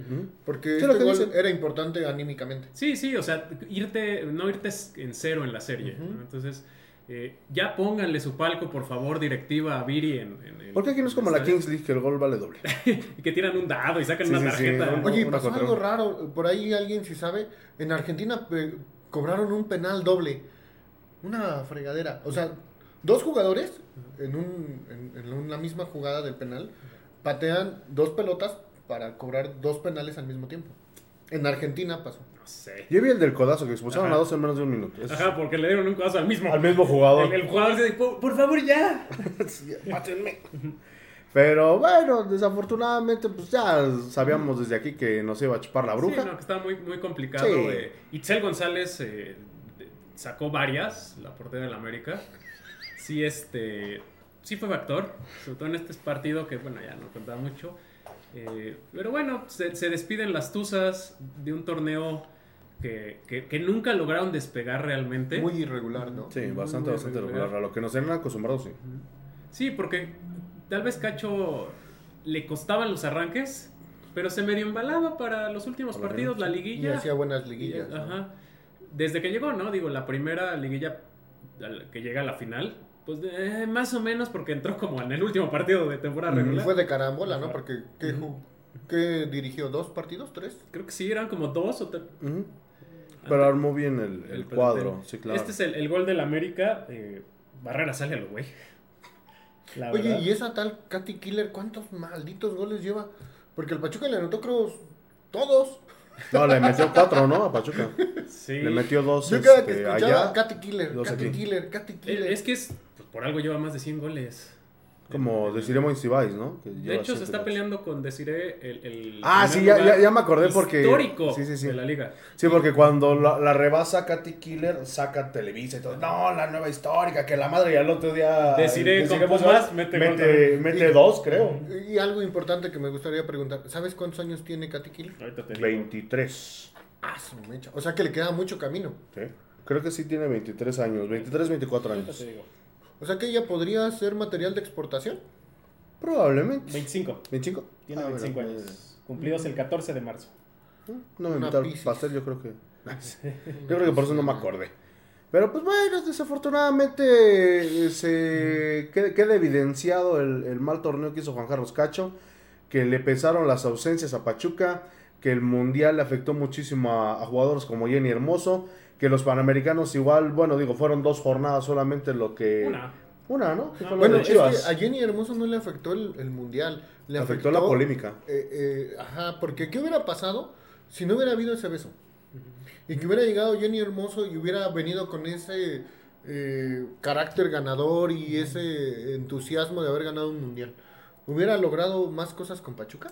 Porque Sí, lo este que gol dicen. era importante anímicamente. Sí, sí, o sea, irte, no irte en cero en la serie. ¿no? Entonces, eh, ya pónganle su palco, por favor, directiva a Viri en... en- en- ¿Por qué aquí no es como la el Kings League que el gol vale doble? Y que tiran un dado y sacan Sí, una sí, sí, tarjeta. un- Oye, pasó algo raro. Por ahí alguien, si sabe, en Argentina pe- cobraron un penal doble. Una fregadera. O sea, dos jugadores en, un, en, en una misma jugada del penal patean dos pelotas para cobrar dos penales al mismo tiempo. En Argentina pasó. No sé. Yo vi el del codazo que expulsaron Ajá. a dos en menos de un minuto. Eso Ajá, porque le dieron un codazo al mismo. Al mismo jugador. El, el jugador se dice, por, por favor, ya. Mátenme. Pero bueno, desafortunadamente, pues ya sabíamos desde aquí que nos iba a chupar la bruja. Sí, no, que estaba muy, muy complicado. Sí. eh. Itzel González eh, sacó varias, la portera del América. Sí, este. Sí fue factor, sobre todo en este partido que, bueno, ya no contaba mucho. Eh, pero bueno, se, se despiden las Tuzas de un torneo que, que- que nunca lograron despegar realmente. Muy irregular, ¿no? Sí, bastante, Muy bastante regular. regular. A lo que nos tenían acostumbrados, sí. Sí, porque tal vez Cacho le costaban los arranques, pero se medio embalaba para los últimos partidos, la Y liguilla. hacía buenas liguillas. ¿no? Ajá. Desde que llegó, ¿no? Digo, la primera liguilla que llega a la final, pues eh, más o menos porque entró como en el último partido de temporada Y regular. fue de carambola, ¿no? Porque ¿qué, ju- qué dirigió? ¿Dos partidos? ¿Tres? Creo que sí, eran como dos o tres. Pero armó bien el, el cuadro, sí, claro. Este es el, el gol del América. eh, Barrera sale a lo güey. La Oye, verdad. y esa tal Katy Killer, ¿cuántos malditos goles lleva? Porque el Pachuca le anotó, creo, todos. No, le metió cuatro, ¿no? A Pachuca. Sí. Le metió dos Yo cada que este, escuchaba allá. Katy Killer, Katy. Killer, Katy Eh, Killer. Es que es, por algo lleva más de 100 goles. Como Desiree Moisibais, ¿no? Que De hecho, se está peleando con Desiree el, el Ah, sí, ya- ya- ya me acordé porque- Histórico sí, sí, sí. de la liga. Sí, porque cuando la, la rebasa Katy Killer, saca Televisa y todo. No, la nueva histórica, que la madre y al otro día. Desiree con Moisibais Pumas, mete mete, mete dos, creo. Y algo importante que me gustaría preguntar, ¿sabes cuántos años tiene Katy Kill? Ahorita te digo. 23. Ah, su mecha. O sea que le queda mucho camino. Sí. Creo que sí tiene 23 años, 23, 24 Ahorita años. te digo. O sea que ella podría ser material de exportación. Probablemente. 25. ¿25? Tiene Ah, 25 bueno, años. Cumplidos el 14 de marzo. No me invitaron pastel, yo creo que. Yo creo que por eso no me acordé. Pero pues bueno, desafortunadamente eh, se queda, queda evidenciado el, el mal torneo que hizo Juan Carlos Cacho, que le pesaron las ausencias a Pachuca, que el Mundial le afectó muchísimo a, a jugadores como Jenny Hermoso, que los Panamericanos igual, bueno, digo, fueron dos jornadas solamente lo que... Una. Una, ¿no? Bueno, es que Chivas. a Jenny Hermoso no le afectó el, el mundial. Le afectó la polémica. eh, eh, ajá, porque ¿qué hubiera pasado si no hubiera habido ese beso? Y que hubiera llegado Jenny Hermoso y hubiera venido con ese eh, carácter ganador y ese entusiasmo de haber ganado un mundial. ¿Hubiera logrado más cosas con Pachuca?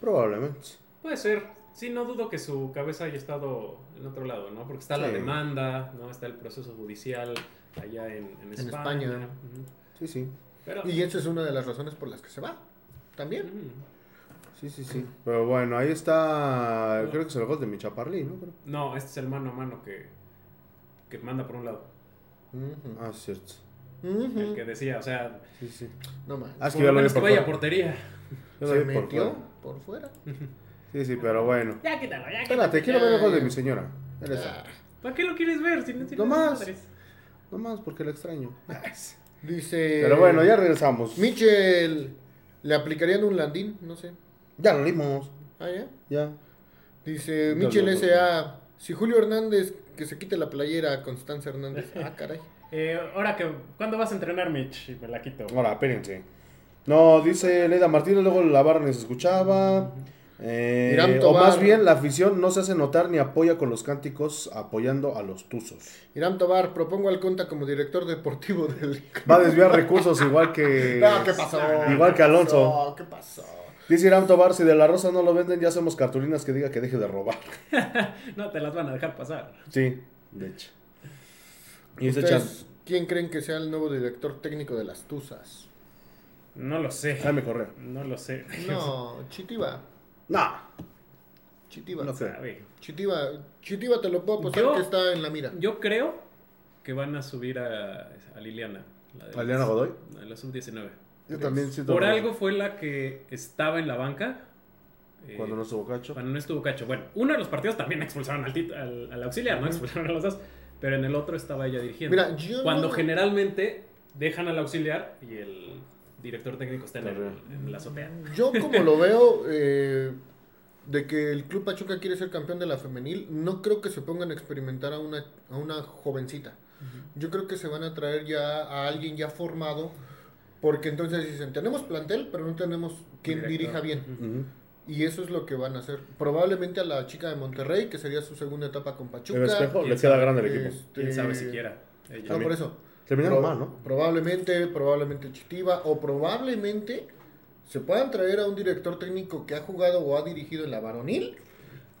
Probablemente. Puede ser. Sí, no dudo que su cabeza haya estado en otro lado, ¿no? Porque está la demanda, ¿no? Está el proceso judicial allá en, en España. España. Ujú. Sí, sí. Pero... Y esa es una de las razones por las que se va. También. Sí, sí, sí. Pero bueno, ahí está. Creo que es el gol de mi chaparlí, ¿no? Creo. No, este es el mano a mano que, que manda por un lado. Ujú. Ah, cierto. El que decía, o sea, Sí, sí. No más. Ah, es que por lo menos que vaya fuera. portería. Se vi por metió fuera. por fuera. Sí, sí, pero bueno. Ya quítalo, ya quítalo. Espérate, quiero ver el gol de mi señora. Ah, ¿Para qué lo quieres ver? Si no tienes No más. porque la extraño. Dice. Pero bueno, ya regresamos. Michel. ¿Le aplicarían un landín? No sé. Ya lo vimos. Ah, ya. Ya. Dice No, Michel no, no. S.A. Si Julio Hernández que se quite la playera a Constanza Hernández. Ah, caray. Eh, ahora que, ¿cuándo vas a entrenar, Mitch? Y me la quito. Ahora, espérense. No, dice Leida Martínez, luego la barra ni se escuchaba. Eh, o más bien, la afición no se hace notar ni apoya con los cánticos apoyando a los tuzos. Irán Tobar, propongo al Conta como director deportivo del. Va a desviar recursos igual que. No, ¿qué pasó? Igual que Alonso. No, ¿qué pasó? Dice Irán Tobar, si de la rosa no lo venden, ya hacemos cartulinas que diga que deje de robar. No te las van a dejar pasar. Sí, de hecho. Y ¿Ustedes quién creen que sea el nuevo director técnico de las Tuzas? No lo sé. Jaime Correa. No lo sé. No, Chitiba. No, Chitiba. no sé. Sabe. Chitiba, Chitiba te lo puedo apostar Yo- que está en la mira. Yo creo que van a subir a, a Liliana. la de ¿A Liliana las- Godoy? La de la sub-19. Yo también siento Por que- algo fue la que estaba en la banca. eh, Cuando no estuvo cacho. Cuando no estuvo Cacho. Bueno, uno de los partidos también expulsaron al, tit- al, al auxiliar, ¿no? Expulsaron a los dos. Pero en el otro estaba ella dirigiendo. Mira, yo Cuando no- generalmente dejan al auxiliar y el director técnico está en, el- en la azotea. Yo como lo veo, eh, de que el Club Pachuca quiere ser campeón de la femenil, no creo que se pongan a experimentar a una, a una jovencita. Yo creo que se van a traer ya a alguien ya formado, porque entonces dicen, tenemos plantel, pero no tenemos quien Director. dirija bien. Y eso es lo que van a hacer. Probablemente a la chica de Monterrey, que sería su segunda etapa con Pachuca. El espejo le ¿Quién queda sabe? grande el equipo. Este, Quién sabe siquiera. Ella. No, por eso. Terminaron Pro- mal, ¿no? Probablemente, probablemente Chitiba, o probablemente se puedan traer a un director técnico que ha jugado o ha dirigido en la varonil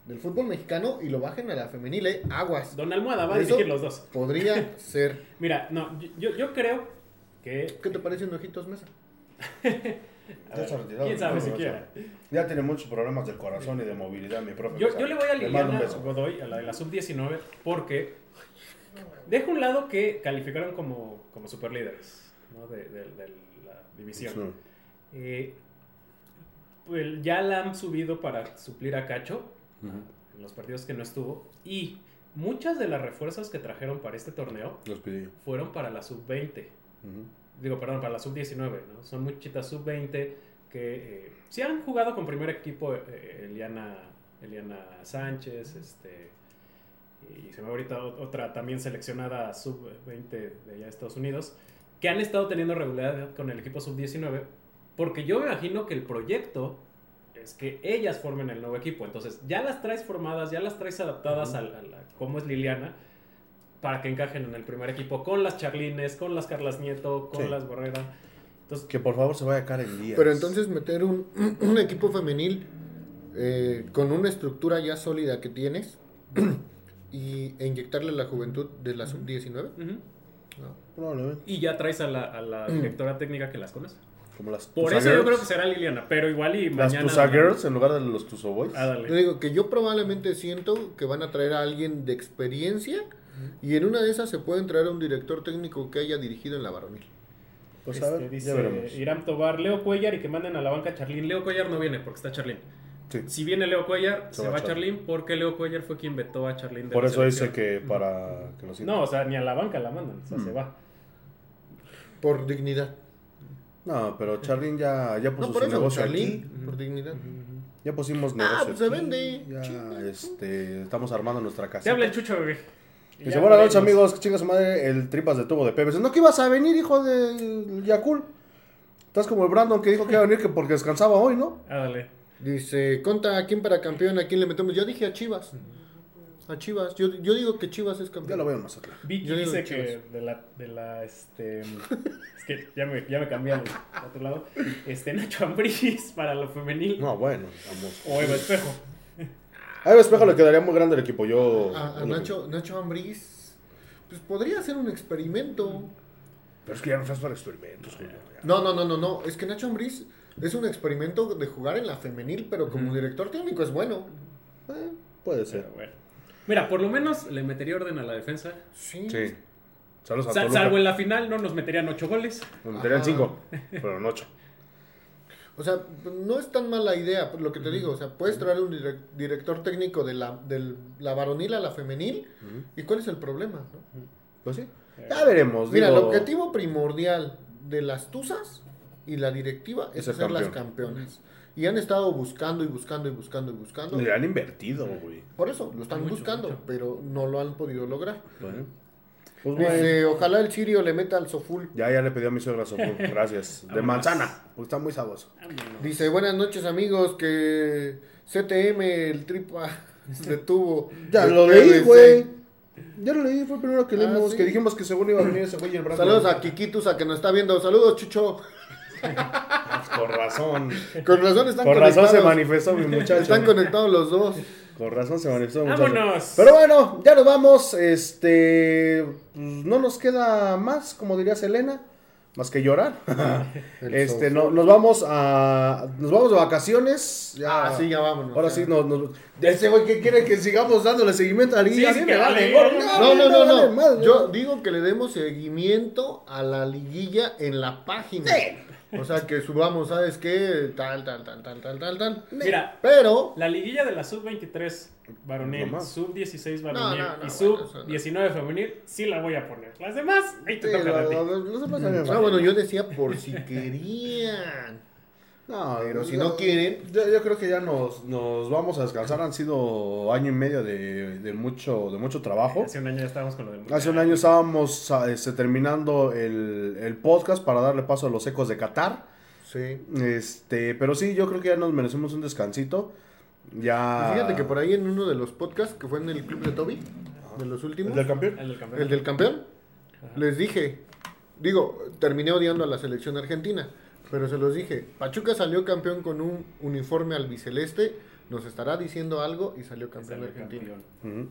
del fútbol mexicano y lo bajen a la femenil, ¿eh? Aguas. Don Almohada va a dirigir los dos. Podría ser. Mira, no, yo, yo creo que. ¿Qué te parece un ojitos mesa? a ver, ¿Quién sabe siquiera? Ya tiene muchos problemas del corazón y de movilidad, mi profe. Yo, yo le voy a Liliana beso. Godoy, a la de la sub-19, porque deja un lado que calificaron como, como superlíderes ¿no? de, de- de la división. Sí. Eh, pues ya la han subido para suplir a Cacho en los partidos que no estuvo. Y muchas de las refuerzas que trajeron para este torneo Los pedí. fueron para la sub-20. Ujú. Digo, perdón, para la sub-19, ¿no? Son muchitas sub-20 que eh, sí han jugado con primer equipo eh, Eliana, Eliana Sánchez, este, y se me va ahorita otra también seleccionada sub-20 de allá de Estados Unidos, que han estado teniendo regularidad con el equipo sub-19, porque yo me imagino que el proyecto es que ellas formen el nuevo equipo, entonces ya las traes formadas, ya las traes adaptadas a, la- a la- cómo es Liliana, para que encajen en el primer equipo con las Charlines, con las Carlas Nieto, con Sí. las Barrera. Entonces, Que por favor se vaya Karen Díaz. Pero entonces meter un, un equipo femenil eh, con una estructura ya sólida que tienes y, e inyectarle la juventud de la sub-19. ujú. Probablemente. Y ya traes a la, a la directora técnica que las conoce. Como las Por Tusa eso yo creo que será Liliana, pero igual y Las mañana... Tusa Girls en lugar de los Tuso Boys. Ah, Yo digo que yo probablemente siento que van a traer a alguien de experiencia y en una de esas se pueden traer a un director técnico que haya dirigido en la varonil. Pues a Este, ver, dice ya veremos. Irán Tobar, Leo Cuellar y que manden a la banca a Charlín. Leo Cuellar no viene porque está Charlín. Sí. Si viene Leo Cuellar, se, va. Charlín porque Leo Cuellar fue quien vetó a Charlín de Por eso dice que para que lo sienta. No, o sea, ni a la banca la mandan, o sea, Mm. se va. Por dignidad. No, pero Charlín ya, ya puso No, por su eso, negocio Charlín, aquí. por dignidad. Ya pusimos Ah, negocio. pues se vende. Ya, este, estamos armando nuestra casa. Se habla el chucho, güey. Y Dice, ya buenas noches amigos, que chinga su madre, el tripas de tubo de PVC. No que ibas a venir, hijo de Yakul. Estás como el Brandon que dijo que iba a venir que porque descansaba hoy, ¿no? Ah, dale. Dice, conta a quién para campeón, a quién le metemos. Yo dije a Chivas. A Chivas. Yo, yo digo que Chivas es Ya campeón. lo veo en Mazatlán. Vicky Yo dice que de la, de la, este... es que ya me, ya me cambié al otro lado. Este, Nacho Ambriz para lo femenil. No, bueno, vamos. O Eva Espejo. A Eva Espejo le quedaría muy grande el equipo. Yo. A, yo Nacho, Nacho Ambriz, pues podría ser un experimento. Pero es que ya no estás para experimentos, Julio. No, no, no, no, no. Es que Nacho Ambriz es un experimento de jugar en la femenil, pero como director técnico es bueno. Eh, puede ser. Pero bueno. Mira, por lo menos le metería orden a la defensa. Sí. Sí. Saludos a Sal- Toluca. salvo en la final, no nos meterían ocho goles. Nos meterían Ajá. cinco, pero no ocho. O sea, no es tan mala idea, lo que te digo. O sea, puedes traer un direc- director técnico de la, de la varonil a la femenil. ¿Y cuál es el problema? no? Pues sí. Ya veremos. Mira, el objetivo primordial de las Tuzas y la directiva es Es ser las campeonas. Y han estado buscando y buscando y buscando y buscando. Le han invertido, güey. Por eso, lo están Mucho, buscando, mucho. pero no lo han podido lograr. Bueno. Pues bueno. Dice, ojalá el Sirio le meta al Soful. Ya, ya le pedí a mi suegra sopor. Gracias. De manzana, porque está muy sabroso. Dice, buenas noches amigos, que CTM, el tripa, se detuvo. Ya lo leí, güey. Ya lo leí, fue el primero que Ah, leímos. ¿sí? Que dijimos que según iba a venir ese güey el Brandon. Saludos a Kikitusa que nos está viendo. Saludos, Chucho. Con razón. Con razón están Con razón se manifestó mi muchacho. Están conectados los dos. Con razón se manifestó mi muchacho. ¡Vámonos! Pero bueno, ya nos vamos. Este. pues, no nos queda más, como diría Selena. Más que llorar. El este, no, nos vamos a. Nos vamos de vacaciones. Ya, Ah, sí, ya vámonos. Ahora ya. sí, nos, nos- ese güey que quiere que sigamos dándole seguimiento a la liguilla. Sí, sí, me vale. No, no, no, vale no. Yo digo que le demos seguimiento a la liguilla en la página. O sea, que subamos, ¿sabes qué? Tal, tal, tal, tal, tal, tal, tal. Mira, Pero, la liguilla de la sub-23 varonil, No más. sub-16 varonil No, no, no, y bueno, eso no. sub-19 femenil, sí la voy a poner. Las demás, ahí te Sí, tocan a ti. lo- lo demás también ah, bueno, yo decía por si querían. No, Pero si no quieren- Yo, yo creo que ya nos, nos vamos a descansar. Han sido año y medio de, de mucho, de mucho trabajo. Hace un año ya estábamos con lo del Hace un año estábamos ah, este, terminando el, el podcast para darle paso a los ecos de Qatar. Sí. Este, pero sí, yo creo que ya nos merecemos un descansito. Ya. Y Fíjate que por ahí en uno de los podcasts que fue en el club de Toby, de los últimos, ¿El del campeón? El del campeón. el del campeón, les dije, digo, terminé odiando a la selección argentina, pero se los dije, Pachuca salió campeón con un uniforme albiceleste, nos estará diciendo algo y salió campeón argentino. campeón.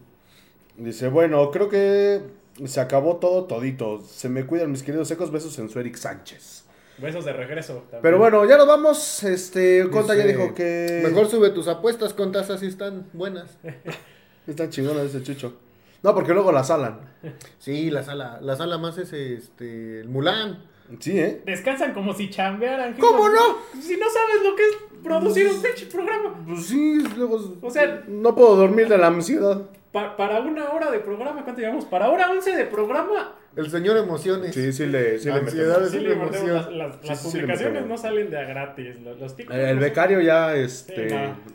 Dice, bueno, creo que se acabó todo todito. Se me cuidan mis queridos ecos. Besos en su Eric Sánchez. Besos de regreso. también. Pero bueno, ya nos vamos. Este, Conta ya Dice, dijo que. Mejor sube tus apuestas con tasas si están buenas. Están chingonas ese chucho. No, porque luego la salan. Sí, la sala, la sala más es este, el Mulan. Sí, ¿eh? Descansan como si chambearan. ¿Cómo no? Si no sabes lo que es producir un pinche programa. Pues sí, luego. O sea- no puedo dormir de la ansiedad. Pa- para una hora de programa, ¿cuánto llevamos? Para hora 11 de programa. El señor emociones. Sí, sí le, sí le Ansiedad metemos. Sí, le las, sí, publicaciones no salen de a gratis. Los, los TikToks El, becario ya, este,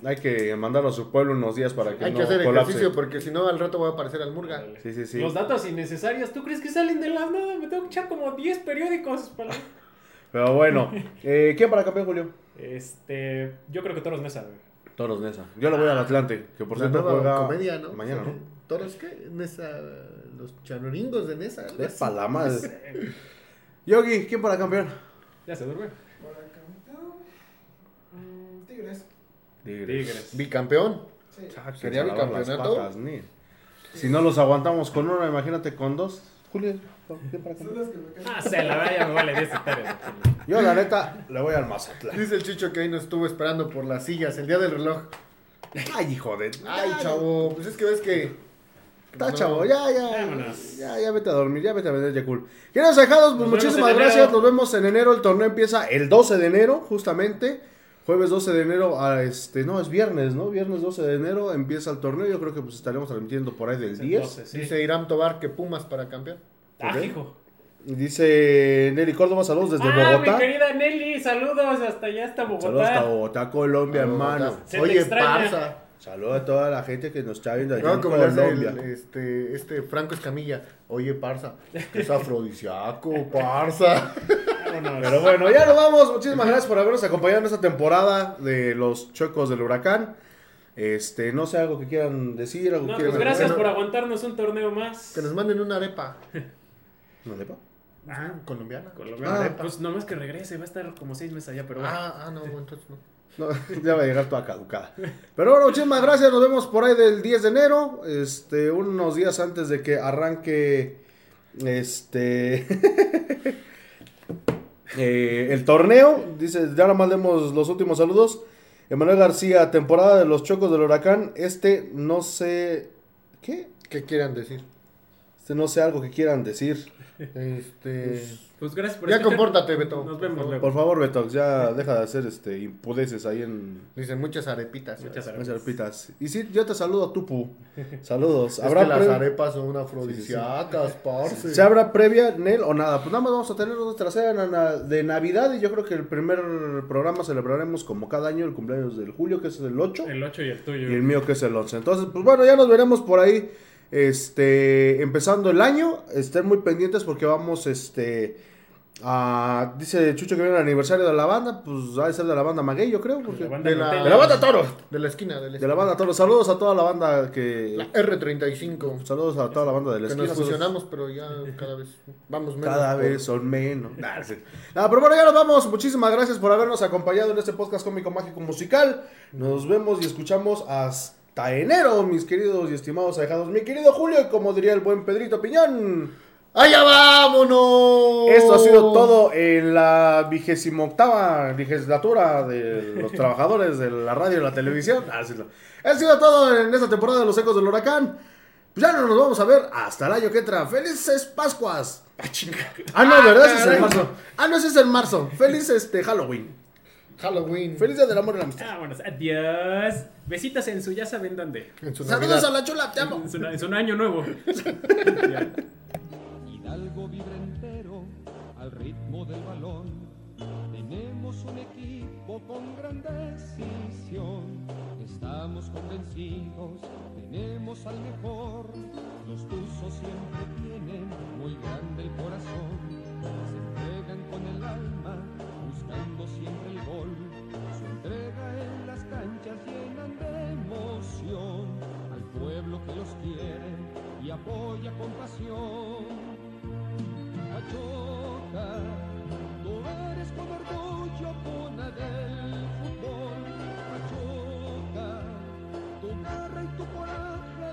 no. hay que mandarlo a su pueblo unos días para que Hay no que hacer colapse. ejercicio porque si no al rato voy a aparecer al Murga. Sí, sí, sí. Los datos innecesarios, ¿tú crees que salen de las nada? Me tengo que echar como 10 periódicos para... Pero bueno, eh, ¿quién para campeón, Julio? Este, yo creo que Toros Nesa, güey. Toros Nesa. Yo le voy al Atlante, que por la cierto juega comedia, ¿no? mañana, ¿no? ¿Toros qué? Nesa, los chanoringos de Nesa. De así. palamas. Yogi, ¿quién para campeón? Ya se durmió. Para campeón. mm, Tigres. Tigres. Bicampeón. Sí. Ah, ¿Sería se lavan las bicampeonato? patas, ni. Si no los aguantamos con uno, imagínate con dos. Julio, ven para acá. Son las que me caen. Ah, se la vaya, me vale 10 hectáreas. Yo, la neta, le voy al Mazatlán. Dice el Chicho que ahí nos estuvo esperando por las sillas el día del reloj. Ay, hijo de. Ay, chavo, pues es que ves que. Está No. chavo, ya, ya. Vámonos. Ya, ya vete a dormir, ya vete a vender Yakul. Queridos dejados, pues Nos muchísimas gracias. Nos vemos en enero. El torneo empieza el 12 de enero, justamente. Jueves 12 de enero, a este, no, es viernes, ¿no? Viernes 12 de enero empieza el torneo. Yo creo que pues estaremos transmitiendo por ahí del 10. 12, sí. Dice Irán Tobar que Pumas para campeón. Ah, hijo. Dice Nelly Córdoba, saludos desde ah, Bogotá. mi querida Nelly, saludos hasta allá, hasta Bogotá. Saludos hasta Bogotá, Colombia, hermano. Se Oye. Parza. Saludos a toda la gente que nos está viendo allá No, en como Colombia. el, este, este Franco Escamilla. Oye, Parza, que es afrodisíaco, Parza. Pero bueno, ya nos vamos. Muchísimas gracias por habernos acompañado en esta temporada de los Chuecos del Huracán. Este, no sé algo que quieran decir, algo No, que pues quieran gracias bueno. por aguantarnos un torneo más. Que nos manden una arepa. ¿No sepa? Ah, colombiana. Colombiana. Ah. pues nomás que regrese, va a estar como seis meses allá, pero bueno. Ah, ah, no, entonces no. No, ya va a llegar toda caducada. Pero bueno, muchísimas gracias. Nos vemos por ahí del 10 de enero. Este, unos días antes de que arranque. Este. eh, el torneo. Dice, ya nada más leemos los últimos saludos. Emanuel García, temporada de los Chocos del Huracán. Este no sé. ¿Qué? ¿Qué quieran decir? Este no sé algo que quieran decir. Este. Pues gracias por Ya escuchar. compórtate, Beto. Nos vemos luego. Por favor, Betox, ya deja de hacer este impudeces ahí en. Dicen muchas arepitas. Muchas. Arpitas. Y sí, yo te saludo, Tupu. Saludos. Es ¿Habrá que las pre- arepas son afrodisíacas, parce. ¿Se habrá previa, Nel, o nada? Pues nada más vamos a tener nuestra cena na- de Navidad y yo creo que el primer programa celebraremos como cada año el cumpleaños del Julio, que es el 8, El 8 y el tuyo. y el mío que es el 11. Entonces, pues bueno, ya nos veremos por ahí, este, empezando el año. Estén muy pendientes porque vamos, este, a, dice Chucho que viene el aniversario de la banda, pues va a ser de la banda Maguey, yo creo, porque... La banda De la. De banda Toro. De la esquina, de la De la banda Toro. Saludos a toda la banda que... La R35. Saludos a toda la banda de la Que esquina. nos saludos. fusionamos, pero ya cada vez vamos menos. Cada por- vez son menos. Sí. Nah, pero bueno, ya nos vamos. Muchísimas gracias por habernos acompañado en este podcast cómico mágico musical. Nos vemos y escuchamos hasta enero, mis queridos y estimados alejados. Mi querido Julio, y como diría el buen Pedrito Piñón. ¡Allá vámonos! Esto ha sido todo en la vigésimo octava legislatura de los trabajadores de la radio y la televisión. Ah. Ha sido todo en esta temporada de los ecos del huracán. Pues ya no nos vamos a ver hasta el año que entra. ¡Felices Pascuas! Ah. Ah, no, ¿verdad? Ese es en marzo. Ah, no, ese es en marzo. Feliz este Halloween. Halloween. Feliz Día del Amor y la Amistad. Vámonos, adiós. Besitos en su ya saben dónde. En su Saludos Navidad. a la chula, te amo. En su, en su año nuevo. Hidalgo vibra entero al ritmo del balón. Tenemos un equipo con gran decisión. Estamos convencidos, tenemos al mejor. Los tuzos siempre tienen muy grande el corazón. Se entregan con el alma, buscando siempre el gol. Su entrega en las canchas llenan de emoción al pueblo que los quiere y apoya con pasión. Pachuca, tú eres con orgullo cuna del fútbol. Pachuca, tu garra y tu coraje